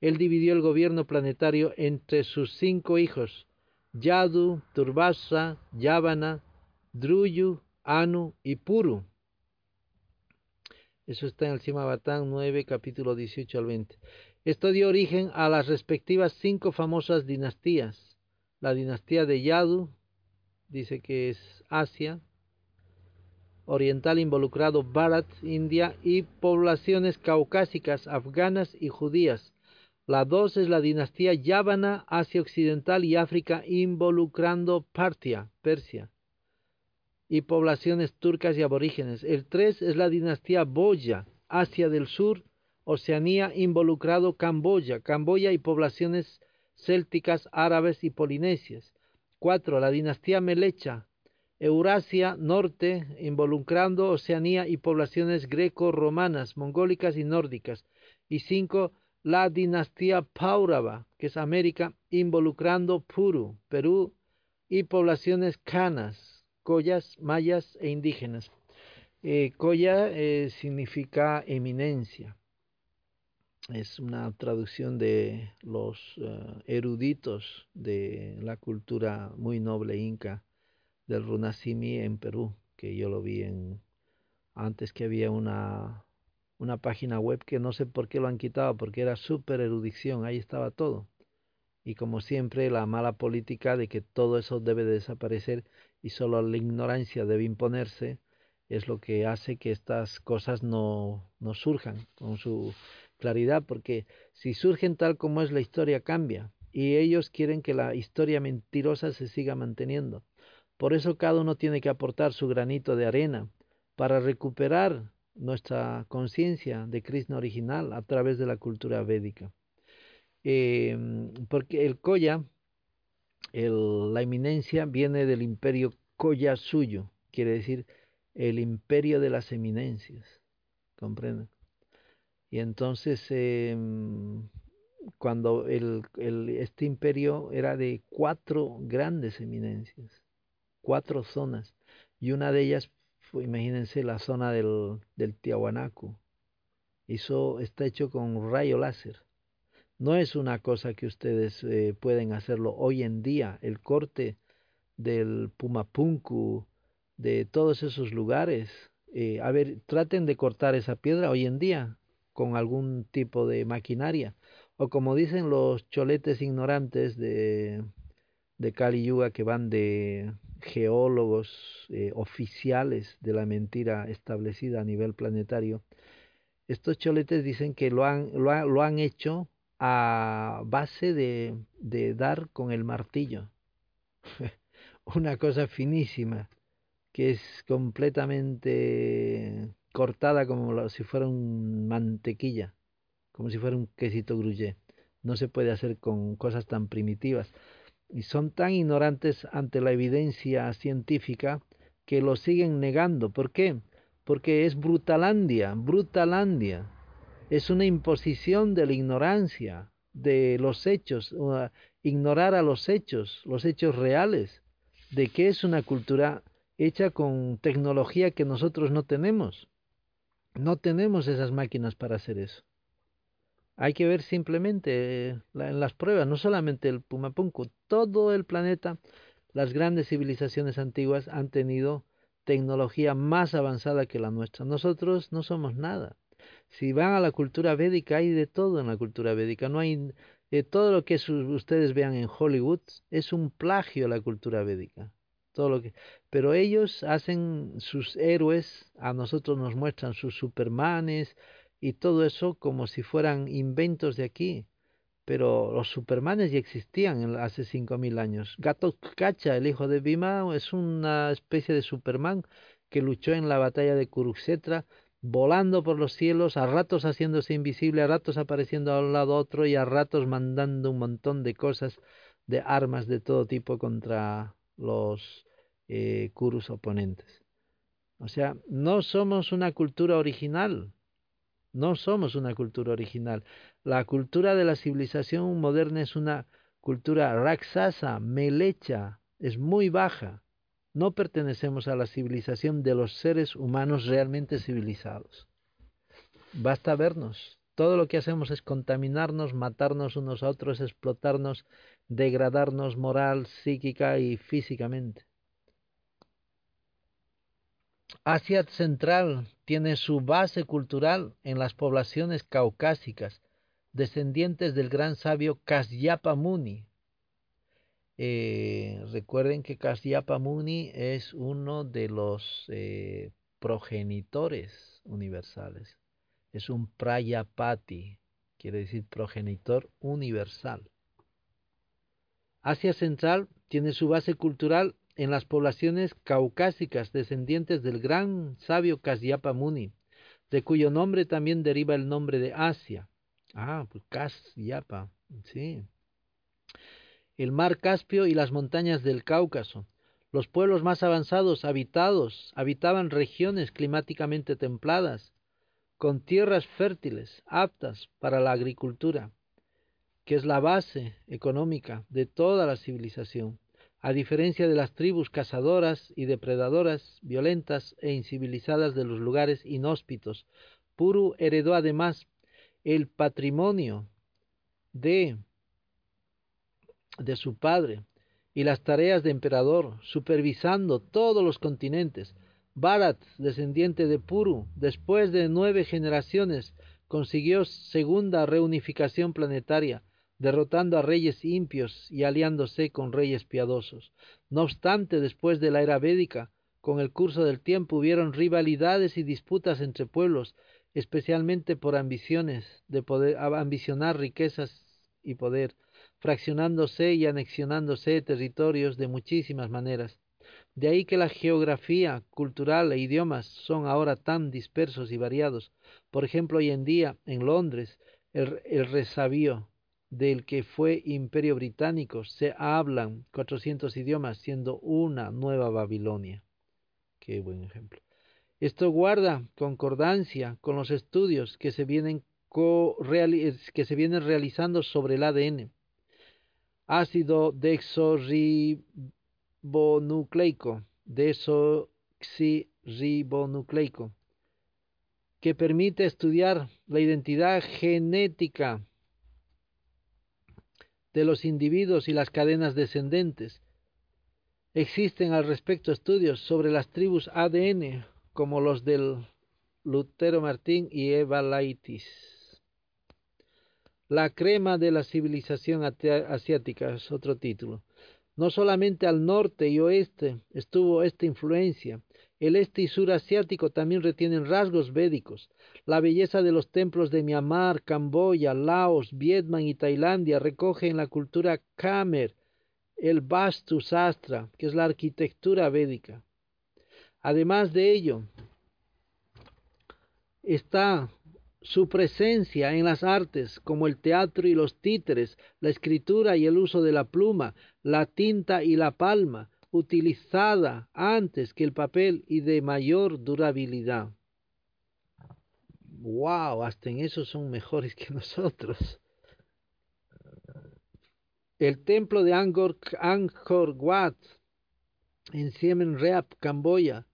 Él dividió el gobierno planetario entre sus cinco hijos, Yadu, Turbasa, Yavana, Druyu, Anu y Puru. Eso está en el Simabatán 9, capítulo 18 al 20. Esto dio origen a las respectivas cinco famosas dinastías. La dinastía de Yadu, dice que es Asia, oriental involucrado Bharat, India y poblaciones caucásicas, afganas y judías. La dos es la dinastía Yavana, Asia Occidental y África, involucrando Partia, Persia y poblaciones turcas y aborígenes. El 3 es la dinastía Boya, Asia del Sur, Oceanía, involucrado Camboya, Camboya y poblaciones célticas, árabes y polinesias. 4. La dinastía Melecha, Eurasia Norte, involucrando Oceanía y poblaciones greco-romanas, mongólicas y nórdicas. Y 5. La dinastía Paurava, que es América, involucrando Puru, Perú y poblaciones canas collas, mayas e indígenas. Eh, colla eh, significa eminencia. Es una traducción de los eh, eruditos de la cultura muy noble inca del Runasimi en Perú, que yo lo vi en antes que había una una página web que no sé por qué lo han quitado, porque era súper erudición, ahí estaba todo. Y como siempre, la mala política de que todo eso debe de desaparecer y solo la ignorancia debe imponerse, es lo que hace que estas cosas no, no surjan con su claridad, porque si surgen tal como es la historia cambia, y ellos quieren que la historia mentirosa se siga manteniendo. Por eso cada uno tiene que aportar su granito de arena para recuperar nuestra conciencia de Krishna original a través de la cultura védica. Eh, porque el Koya el, la eminencia viene del imperio Koya suyo, quiere decir el imperio de las eminencias, ¿comprenden? Y entonces eh, cuando el, este imperio era de cuatro grandes eminencias, cuatro zonas, y una de ellas, imagínense, la zona del, del Tiahuanaco. Eso está hecho con rayo láser. No es una cosa que ustedes eh, pueden hacerlo hoy en día. El corte del Pumapunku, de todos esos lugares. Eh, a ver, traten de cortar esa piedra hoy en día con algún tipo de maquinaria. O como dicen los choletes ignorantes de, de Kali Yuga que van de geólogos eh, oficiales de la mentira establecida a nivel planetario, estos choletes dicen que lo han, lo, lo han hecho a base de, de dar con el martillo. [LAUGHS] Una cosa finísima que es completamente cortada como si fuera un mantequilla, como si fuera un quesito gruyé. No se puede hacer con cosas tan primitivas. Y son tan ignorantes ante la evidencia científica que lo siguen negando. ¿Por qué? Porque es brutalandia, brutalandia. Es una imposición de la ignorancia, de los hechos, ignorar a los hechos, los hechos reales, de que es una cultura hecha con tecnología que nosotros no tenemos. No tenemos esas máquinas para hacer eso. Hay que ver simplemente en las pruebas, no solamente el Pumapunku, todo el planeta, las grandes civilizaciones antiguas han tenido tecnología más avanzada que la nuestra. Nosotros no somos nada. Si van a la cultura védica, hay de todo en la cultura védica. No hay eh, todo lo que ustedes vean en Hollywood es un plagio a la cultura védica todo lo que pero ellos hacen sus héroes a nosotros nos muestran sus supermanes y todo eso como si fueran inventos de aquí pero los supermanes ya existían hace cinco mil años. Gato Kacha el hijo de Bima es una especie de superman que luchó en la batalla de Kurukshetra volando por los cielos, a ratos haciéndose invisible, a ratos apareciendo a un lado otro y a ratos mandando un montón de cosas, de armas de todo tipo contra los eh, curus oponentes. O sea, no somos una cultura original, no somos una cultura original. La cultura de la civilización moderna es una cultura raxasa, melecha, es muy baja. No pertenecemos a la civilización de los seres humanos realmente civilizados. Basta vernos. Todo lo que hacemos es contaminarnos, matarnos unos a otros, explotarnos, degradarnos moral, psíquica y físicamente. Asia Central tiene su base cultural en las poblaciones caucásicas, descendientes del gran sabio Kasyapa Muni. Eh, recuerden que Kasyapa Muni es uno de los eh, progenitores universales. Es un Prayapati, quiere decir progenitor universal. Asia Central tiene su base cultural en las poblaciones caucásicas descendientes del gran sabio Kasyapa Muni, de cuyo nombre también deriva el nombre de Asia. Ah, pues Kasyapa, sí. El mar Caspio y las montañas del Cáucaso. Los pueblos más avanzados habitados habitaban regiones climáticamente templadas, con tierras fértiles, aptas para la agricultura, que es la base económica de toda la civilización. A diferencia de las tribus cazadoras y depredadoras, violentas e incivilizadas de los lugares inhóspitos, Puru heredó además el patrimonio de, de su padre y las tareas de emperador, supervisando todos los continentes. Bharat, descendiente de Puru, después de nueve generaciones, consiguió segunda reunificación planetaria, derrotando a reyes impios y aliándose con reyes piadosos. No obstante, después de la era védica, con el curso del tiempo hubieron rivalidades y disputas entre pueblos, especialmente por ambiciones de poder ambicionar riquezas y poder, fraccionándose y anexionándose territorios de muchísimas maneras. De ahí que la geografía, cultural e idiomas son ahora tan dispersos y variados. Por ejemplo, hoy en día, en Londres, el, el resabío, del que fue imperio británico se hablan 400 idiomas, siendo una nueva Babilonia. Qué buen ejemplo. Esto guarda concordancia con los estudios que se vienen que se vienen realizando sobre el ADN. Ácido desoxirribonucleico, desoxirribonucleico, que permite estudiar la identidad genética de los individuos y las cadenas descendentes. Existen al respecto estudios sobre las tribus ADN, como los del Lutero Martín y Eva Laitis. La crema de la civilización asiática es otro título. No solamente al norte y oeste estuvo esta influencia, el este y sur asiático también retienen rasgos védicos. La belleza de los templos de Myanmar, Camboya, Laos, Vietnam y Tailandia recoge en la cultura Khmer el Vastu Sastra, que es la arquitectura védica. Además de ello, está su presencia en las artes como el teatro y los títeres, la escritura y el uso de la pluma, la tinta y la palma, utilizada antes que el papel y de mayor durabilidad. ¡Wow! Hasta en eso son mejores que [LAUGHS] nosotros. El templo de Angkor, Angkor Wat en Siem Reap, Camboya,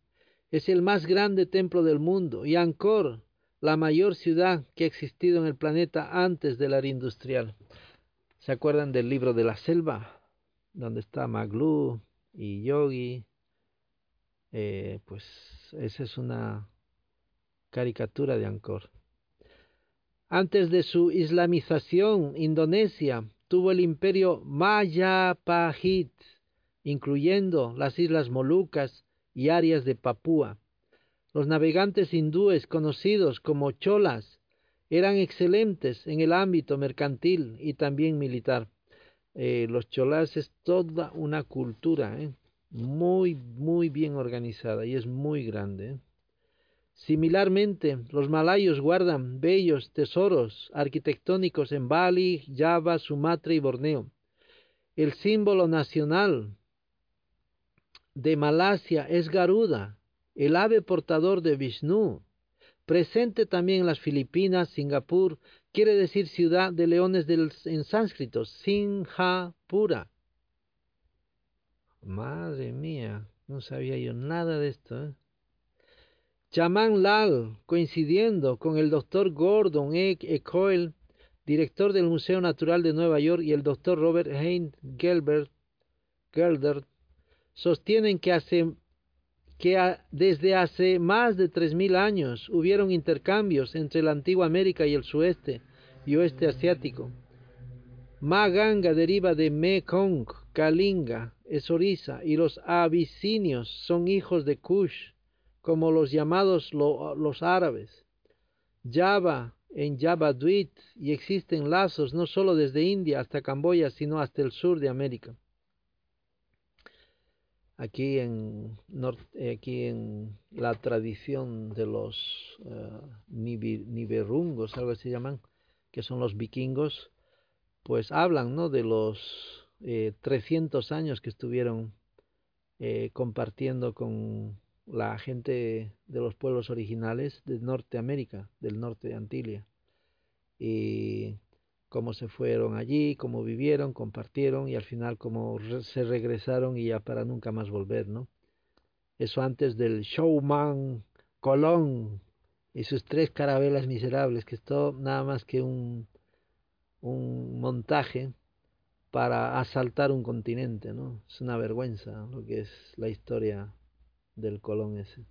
es el más grande templo del mundo y Angkor, la mayor ciudad que ha existido en el planeta antes de la era industrial. ¿Se acuerdan del libro de la selva? Donde está Maglu, y yogi, eh, pues esa es una caricatura de Angkor. Antes de su islamización, Indonesia tuvo el imperio Majapahit, incluyendo las islas Molucas y áreas de Papúa. Los navegantes hindúes conocidos como cholas eran excelentes en el ámbito mercantil y también militar. Eh, los cholas es toda una cultura, ¿eh? muy, muy bien organizada y es muy grande. ¿eh? Similarmente, los malayos guardan bellos tesoros arquitectónicos en Bali, Java, Sumatra y Borneo. El símbolo nacional de Malasia es Garuda, el ave portador de Vishnu, presente también en las Filipinas, Singapur, quiere decir ciudad de leones del, en sánscrito, Sinjapura. Madre mía, no sabía yo nada de esto. ¿eh? Chaman Lal, coincidiendo con el doctor Gordon E. Ecoel, director del Museo Natural de Nueva York, y el doctor Robert Hein Gelbert, Gelder, sostienen que, desde hace más de 3.000 años hubieron intercambios entre la antigua América y el sudeste y oeste asiático. Maganga deriva de Mekong, Kalinga, Esoriza, y los abisinios son hijos de Kush, como los llamados los árabes. Java en Duit y existen lazos no solo desde India hasta Camboya, sino hasta el sur de América. Aquí en, aquí en la tradición de los uh, niberungos, algo se llaman, que son los vikingos, pues hablan ¿no? de los eh, 300 años que estuvieron eh, compartiendo con la gente de los pueblos originales de Norteamérica, del norte de Antilia. Y cómo se fueron allí, cómo vivieron, compartieron y al final cómo se regresaron y ya para nunca más volver, ¿no? Eso antes del showman Colón y sus tres carabelas miserables, que es todo nada más que un, un montaje para asaltar un continente, ¿no? Es una vergüenza lo que es la historia del Colón ese.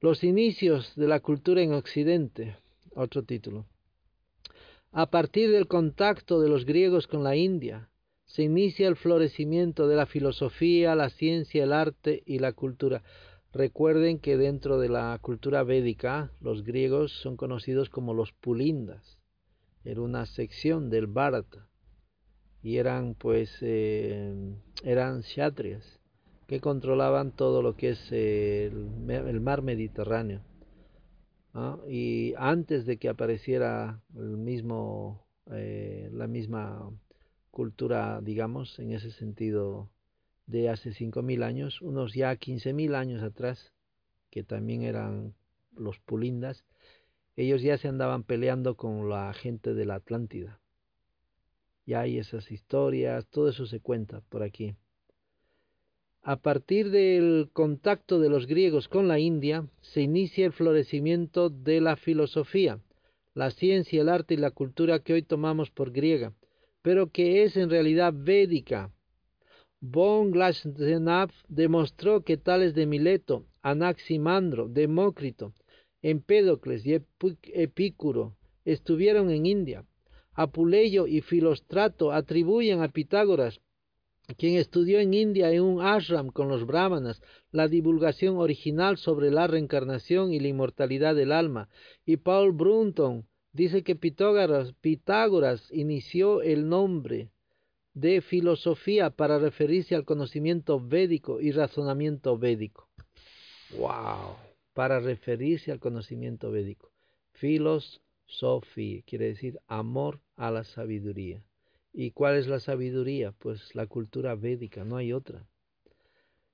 Los inicios de la cultura en Occidente, otro título. A partir del contacto de los griegos con la India, se inicia el florecimiento de la filosofía, la ciencia, el arte y la cultura. Recuerden que dentro de la cultura védica los griegos son conocidos como los pulindas. Era una sección del Bharata y eran pues eh, eran kshatriyas que controlaban todo lo que es el, mar Mediterráneo. Y antes de que apareciera el mismo eh, la misma cultura, digamos, en ese sentido de hace 5.000 años, unos ya 15.000 años atrás, que también eran los pulindas, ellos ya se andaban peleando con la gente de la Atlántida. Ya hay esas historias, todo eso se cuenta por aquí. A partir del contacto de los griegos con la India, se inicia el florecimiento de la filosofía, la ciencia, el arte y la cultura que hoy tomamos por griega, pero que es en realidad védica. Von Glasenapp demostró que tales de Mileto, Anaximandro, Demócrito, Empédocles y Epicuro estuvieron en India. Apuleyo y Filostrato atribuyen a Pitágoras quien estudió en India en un ashram con los brahmanas la divulgación original sobre la reencarnación y la inmortalidad del alma, y Paul Brunton dice que Pitágoras, Pitágoras inició el nombre de filosofía para referirse al conocimiento védico y razonamiento védico. ¡Wow! Para referirse al conocimiento védico. Filosofía quiere decir amor a la sabiduría. ¿Y cuál es la sabiduría? Pues la cultura védica, no hay otra.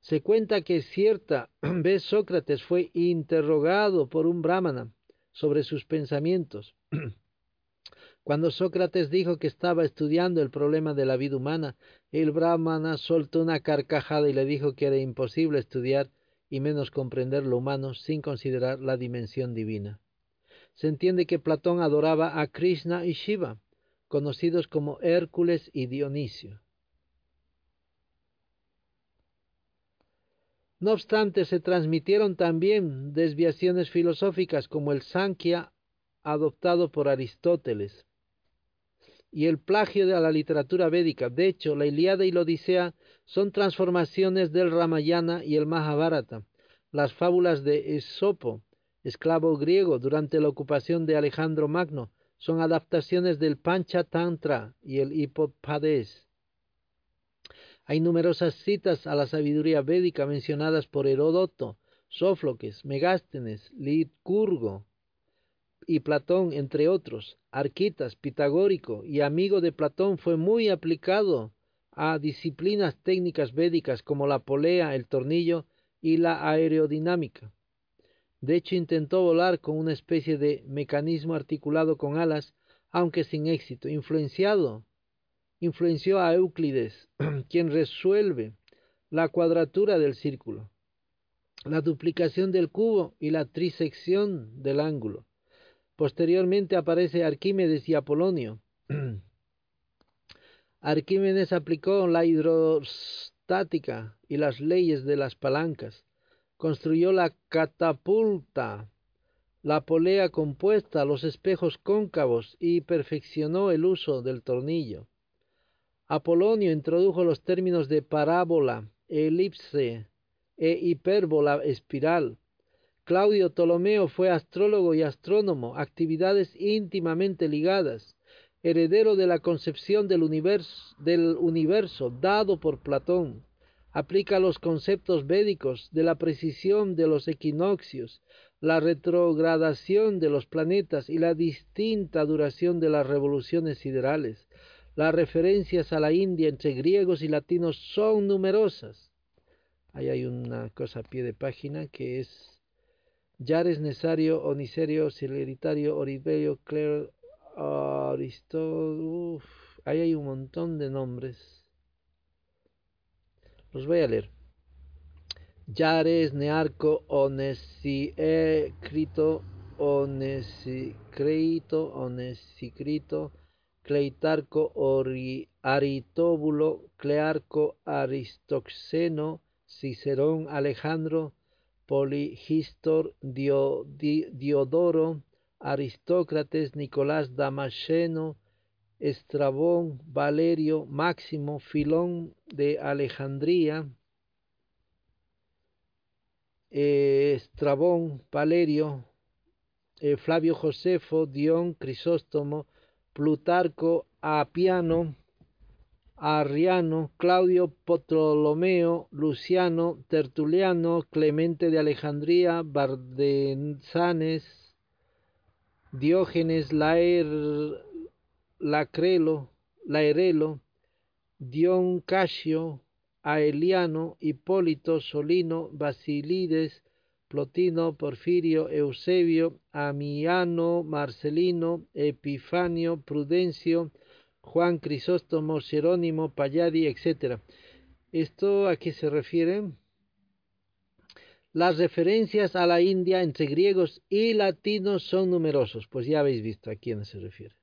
Se cuenta que cierta [CLEARS THROAT] vez Sócrates fue interrogado por un brahmana sobre sus pensamientos. [CLEARS THROAT] Cuando Sócrates dijo que estaba estudiando el problema de la vida humana, el brahmana soltó una carcajada y le dijo que era imposible estudiar y menos comprender lo humano sin considerar la dimensión divina. Se entiende que Platón adoraba a Krishna y Shiva, conocidos como Hércules y Dionisio. No obstante, se transmitieron también desviaciones filosóficas como el Sankhya adoptado por Aristóteles y el plagio de la literatura védica. De hecho, la Ilíada y la Odisea son transformaciones del Ramayana y el Mahabharata. Las fábulas de Esopo, esclavo griego durante la ocupación de Alejandro Magno, son adaptaciones del Panchatantra y el Hippopadés. Hay numerosas citas a la sabiduría védica mencionadas por Heródoto, Sófocles, Megástenes, Licurgo y Platón, entre otros. Arquitas, pitagórico y amigo de Platón, fue muy aplicado a disciplinas técnicas védicas como la polea, el tornillo y la aerodinámica. De hecho, intentó volar con una especie de mecanismo articulado con alas, aunque sin éxito. Influenciado, influenció a Euclides, [CLEARS THROAT] quien resuelve la cuadratura del círculo, la duplicación del cubo y la trisección del ángulo. Posteriormente aparece Arquímedes y Apolonio. [CLEARS THROAT] Arquímedes aplicó la hidrostática y las leyes de las palancas construyó la catapulta, la polea compuesta, los espejos cóncavos y perfeccionó el uso del tornillo. Apolonio introdujo los términos de parábola, elipse e hipérbola espiral. Claudio Ptolomeo fue astrólogo y astrónomo, actividades íntimamente ligadas, heredero de la concepción del universo, del universo dado por Platón aplica los conceptos védicos de la precisión de los equinoccios, la retrogradación de los planetas y la distinta duración de las revoluciones siderales. Las referencias a la India entre griegos y latinos son numerosas. Ahí hay una cosa a pie de página que es Yares, Nesario, Oniserio, Celeritario, Oriberio, Claire, Aristóteles. Ahí hay un montón de nombres. Los voy a leer. Yares, Nearco, Onesicrito, Onesicrito, Onesicrito, Cleitarco, Ori, Aritóbulo, Clearco, Aristoxeno, Cicerón, Alejandro, Poligistor, Diodoro, Aristócrates, Nicolás Damasceno, Estrabón, Valerio, Máximo, Filón de Alejandría, eh, Estrabón, Valerio, eh, Flavio Josefo, Dion, Crisóstomo, Plutarco, Apiano, Arriano, Claudio Ptolomeo, Luciano, Tertuliano, Clemente de Alejandría, Bardensanes, Diógenes, Laer, Lacrelo, Laerelo, Dion Casio, Aeliano, Hipólito, Solino, Basilides, Plotino, Porfirio, Eusebio, Amiano, Marcelino, Epifanio, Prudencio, Juan Crisóstomo, Jerónimo, Palladi, etc. ¿Esto a qué se refiere? Las referencias a la India entre griegos y latinos son numerosos, pues ya habéis visto a quién se refiere.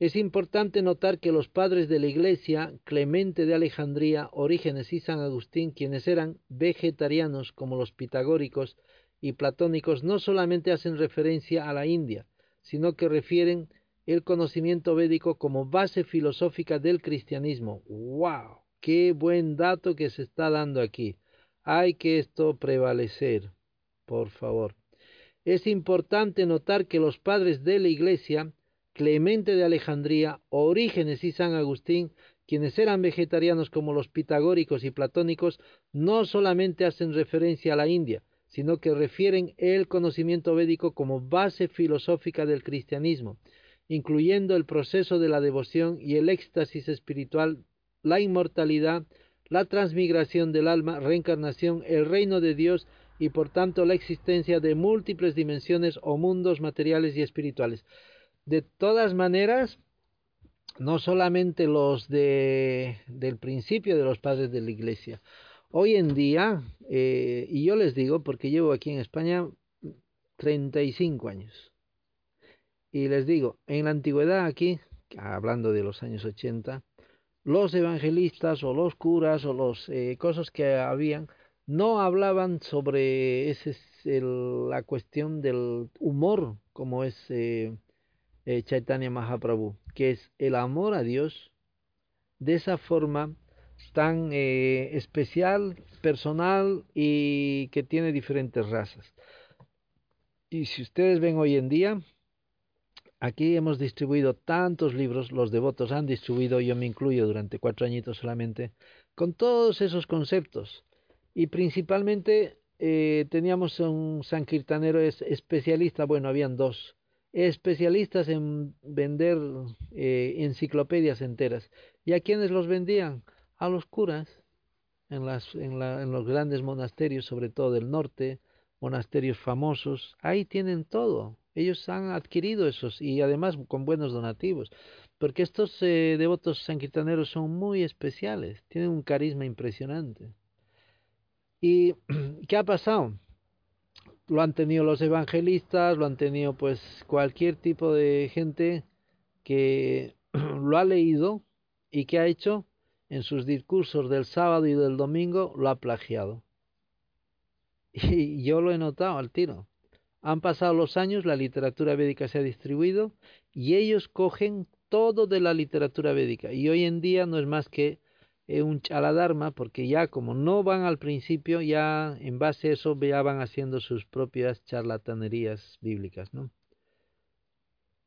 Es importante notar que los padres de la Iglesia, Clemente de Alejandría, Orígenes y San Agustín, quienes eran vegetarianos como los pitagóricos y platónicos, no solamente hacen referencia a la India, sino que refieren el conocimiento védico como base filosófica del cristianismo. ¡Wow! ¡Qué buen dato que se está dando aquí! Hay que esto prevalecer, por favor. Es importante notar que los padres de la Iglesia Clemente de Alejandría, Orígenes y San Agustín, quienes eran vegetarianos como los pitagóricos y platónicos, no solamente hacen referencia a la India, sino que refieren el conocimiento védico como base filosófica del cristianismo, incluyendo el proceso de la devoción y el éxtasis espiritual, la inmortalidad, la transmigración del alma, reencarnación, el reino de Dios y por tanto la existencia de múltiples dimensiones o mundos materiales y espirituales. De todas maneras, no solamente los de, del principio de los padres de la iglesia. Hoy en día, eh, y yo les digo porque llevo aquí en España 35 años, y les digo, en la antigüedad aquí, hablando de los años 80, los evangelistas o los curas o los eh, cosas que habían no hablaban sobre ese, la cuestión del humor, como es eh, eh, Chaitanya Mahaprabhu, que es el amor a Dios de esa forma tan eh, especial, personal y que tiene diferentes razas. Y si ustedes ven hoy en día, aquí hemos distribuido tantos libros, los devotos han distribuido, yo me incluyo durante cuatro añitos solamente, con todos esos conceptos. Y principalmente eh, teníamos un sankirtanero especialista, bueno, habían dos, especialistas en vender eh, enciclopedias enteras. ¿Y a quiénes los vendían? A los curas, en los grandes monasterios, sobre todo del norte, monasterios famosos. Ahí tienen todo. Ellos han adquirido esos y además con buenos donativos. Porque estos eh, devotos sanquitaneros son muy especiales, tienen un carisma impresionante. ¿Y [CLEARS THROAT] qué ha pasado? Lo han tenido los evangelistas, lo han tenido pues cualquier tipo de gente que [CLEARS THROAT] lo ha leído y que ha hecho en sus discursos del sábado y del domingo, lo ha plagiado. [LAUGHS] Y yo lo he notado al tiro. Han pasado los años, la literatura védica se ha distribuido y ellos cogen todo de la literatura védica. Y hoy en día no es más que un chaladharma, porque ya como no van al principio, ya en base a eso ya van haciendo sus propias charlatanerías bíblicas, ¿no?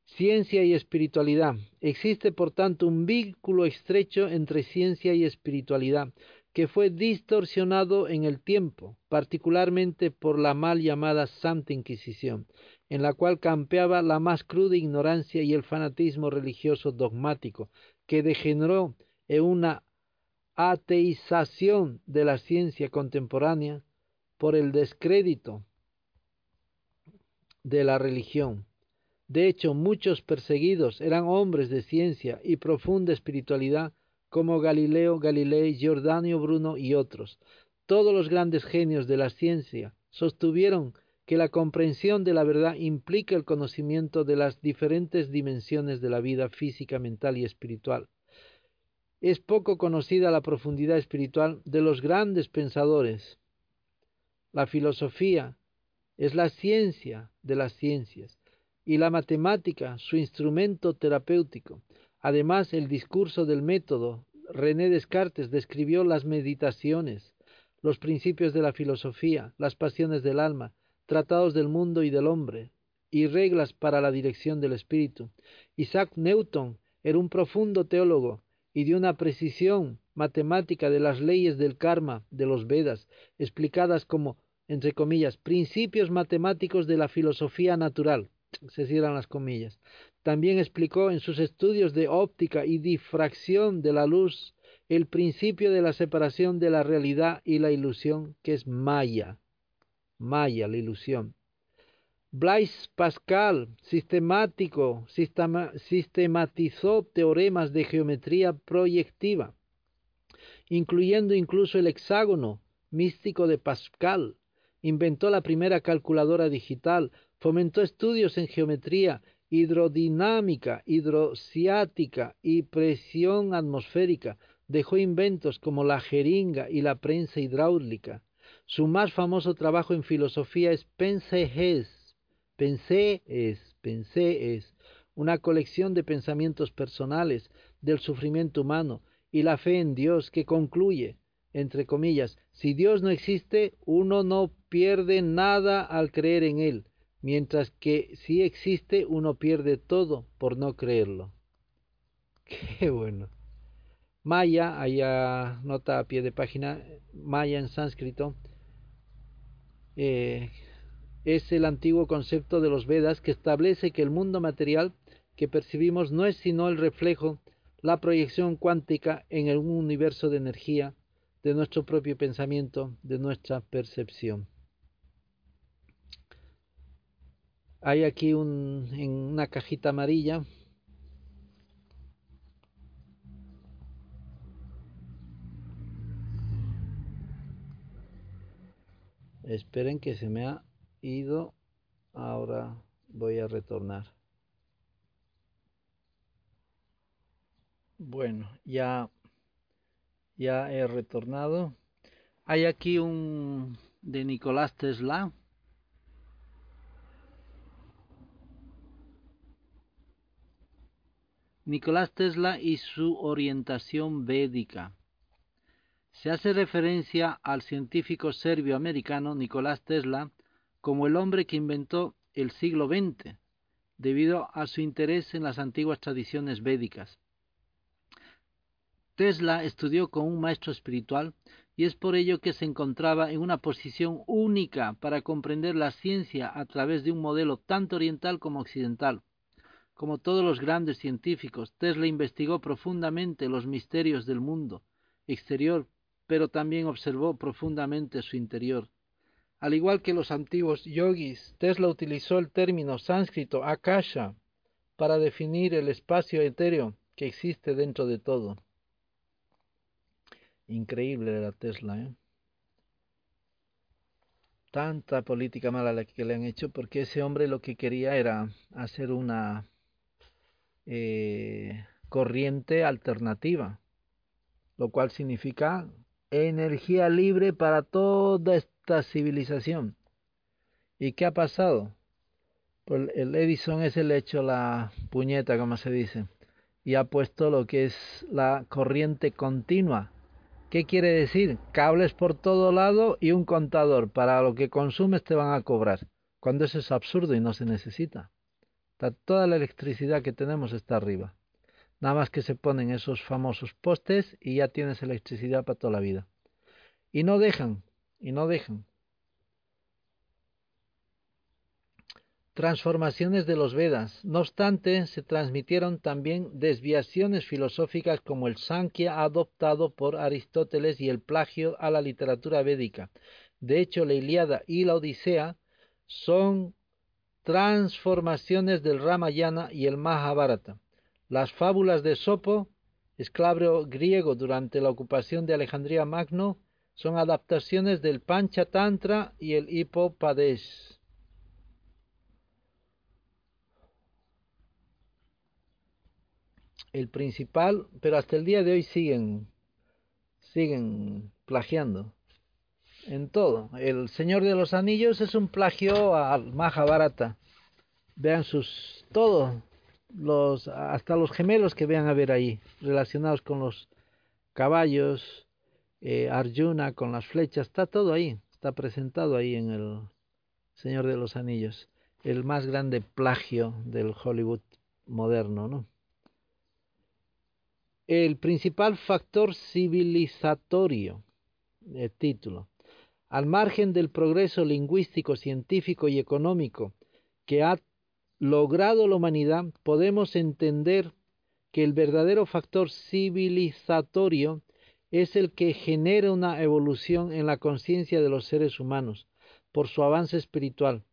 Ciencia y espiritualidad. Existe por tanto un vínculo estrecho entre ciencia y espiritualidad, que fue distorsionado en el tiempo, particularmente por la mal llamada Santa Inquisición, en la cual campeaba la más cruda ignorancia y el fanatismo religioso dogmático, que degeneró en una ateización de la ciencia contemporánea por el descrédito de la religión. De hecho, muchos perseguidos eran hombres de ciencia y profunda espiritualidad, como Galileo Galilei, Giordano Bruno y otros. Todos los grandes genios de la ciencia sostuvieron que la comprensión de la verdad implica el conocimiento de las diferentes dimensiones de la vida física, mental y espiritual. Es poco conocida la profundidad espiritual de los grandes pensadores. La filosofía es la ciencia de las ciencias y la matemática su instrumento terapéutico. Además, el discurso del método, René Descartes describió las meditaciones, los principios de la filosofía, las pasiones del alma, tratados del mundo y del hombre, y reglas para la dirección del espíritu. Isaac Newton era un profundo teólogo y de una precisión matemática de las leyes del karma de los Vedas, explicadas como, entre comillas, principios matemáticos de la filosofía natural, se cierran las comillas. También explicó en sus estudios de óptica y difracción de la luz el principio de la separación de la realidad y la ilusión, que es Maya. Maya, la ilusión. Blaise Pascal, sistemático, sistematizó teoremas de geometría proyectiva, incluyendo incluso el hexágono místico de Pascal. Inventó la primera calculadora digital, fomentó estudios en geometría, hidrodinámica, hidrociática y presión atmosférica. Dejó inventos como la jeringa y la prensa hidráulica. Su más famoso trabajo en filosofía es Pensees, Pensé es, pensé es una colección de pensamientos personales del sufrimiento humano y la fe en Dios que concluye, entre comillas, si Dios no existe, uno no pierde nada al creer en Él, mientras que si existe, uno pierde todo por no creerlo. [LAUGHS] Qué bueno. Maya, allá nota a pie de página, Maya en sánscrito, eh, es el antiguo concepto de los Vedas que establece que el mundo material que percibimos no es sino el reflejo, la proyección cuántica en el universo de energía de nuestro propio pensamiento, de nuestra percepción. Hay aquí un, en una cajita amarilla esperen que se me ha ido, ahora voy a retornar. Bueno, ya, ya he retornado. Hay aquí un de Nicolás Tesla. Nicolás Tesla y su orientación védica. Se hace referencia al científico serbio-americano Nicolás Tesla como el hombre que inventó el siglo XX, debido a su interés en las antiguas tradiciones védicas. Tesla estudió con un maestro espiritual y es por ello que se encontraba en una posición única para comprender la ciencia a través de un modelo tanto oriental como occidental. Como todos los grandes científicos, Tesla investigó profundamente los misterios del mundo exterior, pero también observó profundamente su interior. Al igual que los antiguos yogis, Tesla utilizó el término sánscrito akasha para definir el espacio etéreo que existe dentro de todo. Increíble era Tesla, ¿eh? Tanta política mala la que le han hecho porque ese hombre lo que quería era hacer una eh, corriente alternativa, lo cual significa energía libre para toda civilización. ¿Y qué ha pasado? Pues el Edison es el hecho la puñeta, como se dice, y ha puesto lo que es la corriente continua. ¿Qué quiere decir? Cables por todo lado y un contador. Para lo que consumes te van a cobrar. Cuando eso es absurdo y no se necesita. Toda la electricidad que tenemos está arriba. Nada más que se ponen esos famosos postes y ya tienes electricidad para toda la vida. Y no dejan, y no dejan. Transformaciones de los Vedas. No obstante, se transmitieron también desviaciones filosóficas como el Sankhya adoptado por Aristóteles y el plagio a la literatura védica. De hecho, la Iliada y la Odisea son transformaciones del Ramayana y el Mahabharata. Las fábulas de Sopo, esclavo griego durante la ocupación de Alejandría Magno, son adaptaciones del Panchatantra y el Hipopadesh. El principal, pero hasta el día de hoy siguen, siguen plagiando en todo. El Señor de los Anillos es un plagio al Mahabharata. Vean sus todo los, hasta los gemelos que vean a ver ahí, relacionados con los caballos, eh, Arjuna con las flechas, está todo ahí, está presentado ahí en el Señor de los Anillos, el más grande plagio del Hollywood moderno, ¿no? El principal factor civilizatorio, el título, al margen del progreso lingüístico, científico y económico que ha logrado la humanidad, podemos entender que el verdadero factor civilizatorio es el que genera una evolución en la conciencia de los seres humanos. por su avance espiritual.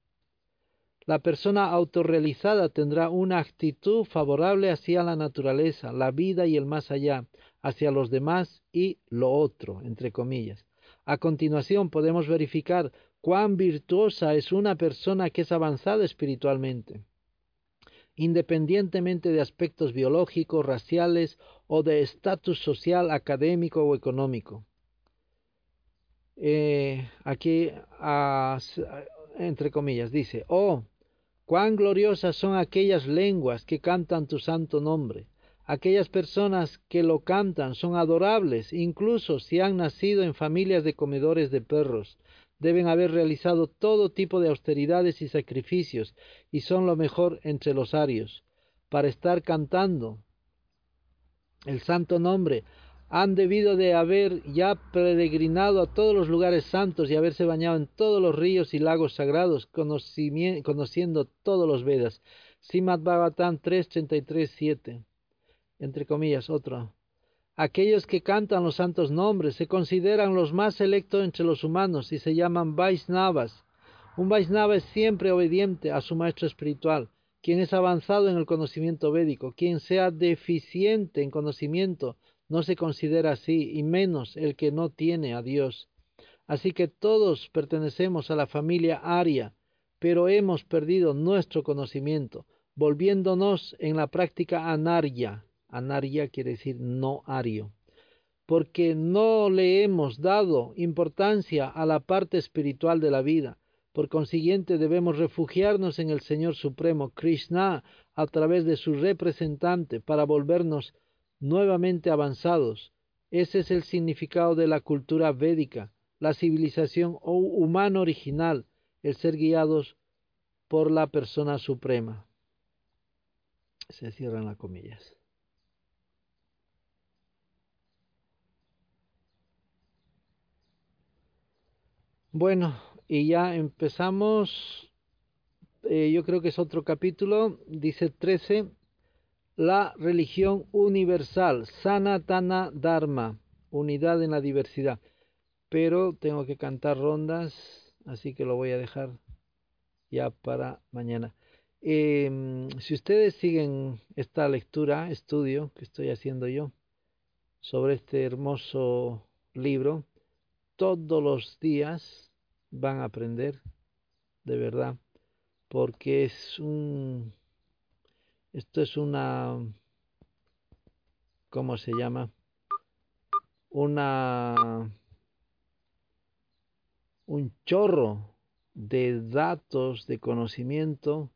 La persona autorrealizada tendrá una actitud favorable hacia la naturaleza, la vida y el más allá, hacia los demás y lo otro, entre comillas. A continuación podemos verificar cuán virtuosa es una persona que es avanzada espiritualmente, independientemente de aspectos biológicos, raciales o de estatus social, académico o económico. Eh, aquí, entre comillas, dice, oh, cuán gloriosas son aquellas lenguas que cantan tu santo nombre. Aquellas personas que lo cantan son adorables, incluso si han nacido en familias de comedores de perros. Deben haber realizado todo tipo de austeridades y sacrificios, y son lo mejor entre los arios, para estar cantando el santo nombre. Han debido de haber ya peregrinado a todos los lugares santos y haberse bañado en todos los ríos y lagos sagrados, conociendo todos los Vedas. Simad Bhagavatam 3.33.7 entre comillas, otro. Aquellos que cantan los santos nombres se consideran los más selectos entre los humanos y se llaman Vaisnavas. Un Vaisnava es siempre obediente a su maestro espiritual, quien es avanzado en el conocimiento védico, quien sea deficiente en conocimiento no se considera así, y menos el que no tiene a Dios. Así que todos pertenecemos a la familia aria, pero hemos perdido nuestro conocimiento, volviéndonos en la práctica anarya, Anarya quiere decir no ario. Porque no le hemos dado importancia a la parte espiritual de la vida. Por consiguiente, debemos refugiarnos en el Señor Supremo, Krishna, a través de su representante, para volvernos nuevamente avanzados. Ese es el significado de la cultura védica, la civilización humana original, el ser guiados por la persona suprema. Se cierran las comillas. Bueno, y ya empezamos, eh, yo creo que es otro capítulo, dice 13, la religión universal, Sanatana Dharma, unidad en la diversidad. Pero tengo que cantar rondas, así que lo voy a dejar ya para mañana. Em, si ustedes siguen esta lectura, estudio que estoy haciendo yo sobre este hermoso libro, todos los días van a aprender, de verdad, porque es un, esto es una, ¿cómo se llama? Una, un chorro de datos, de conocimiento,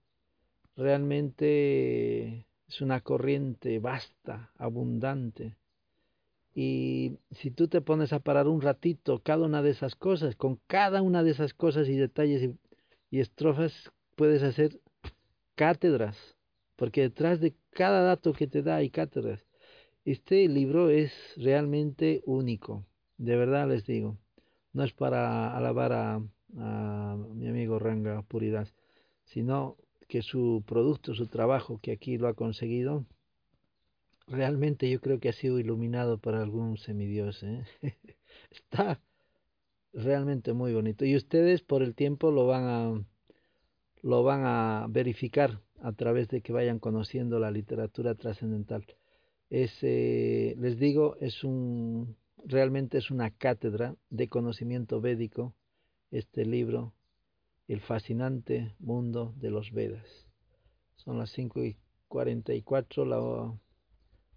realmente es una corriente vasta, abundante, y si tú te pones a parar un ratito cada una de esas cosas, con cada una de esas cosas y detalles y, estrofas, puedes hacer cátedras, porque detrás de cada dato que te da hay cátedras. Este libro es realmente único, de verdad les digo. No es para alabar a, a mi amigo Ranga Puridad, sino que su producto, su trabajo que aquí lo ha conseguido, realmente yo creo que ha sido iluminado por algún semidios. ¿eh? [LAUGHS] Está realmente muy bonito. Y ustedes por el tiempo lo van a lo van a verificar a través de que vayan conociendo la literatura trascendental. Eh, les digo, es un realmente es una cátedra de conocimiento védico este libro, El fascinante mundo de los Vedas. Son las 5 y 44, la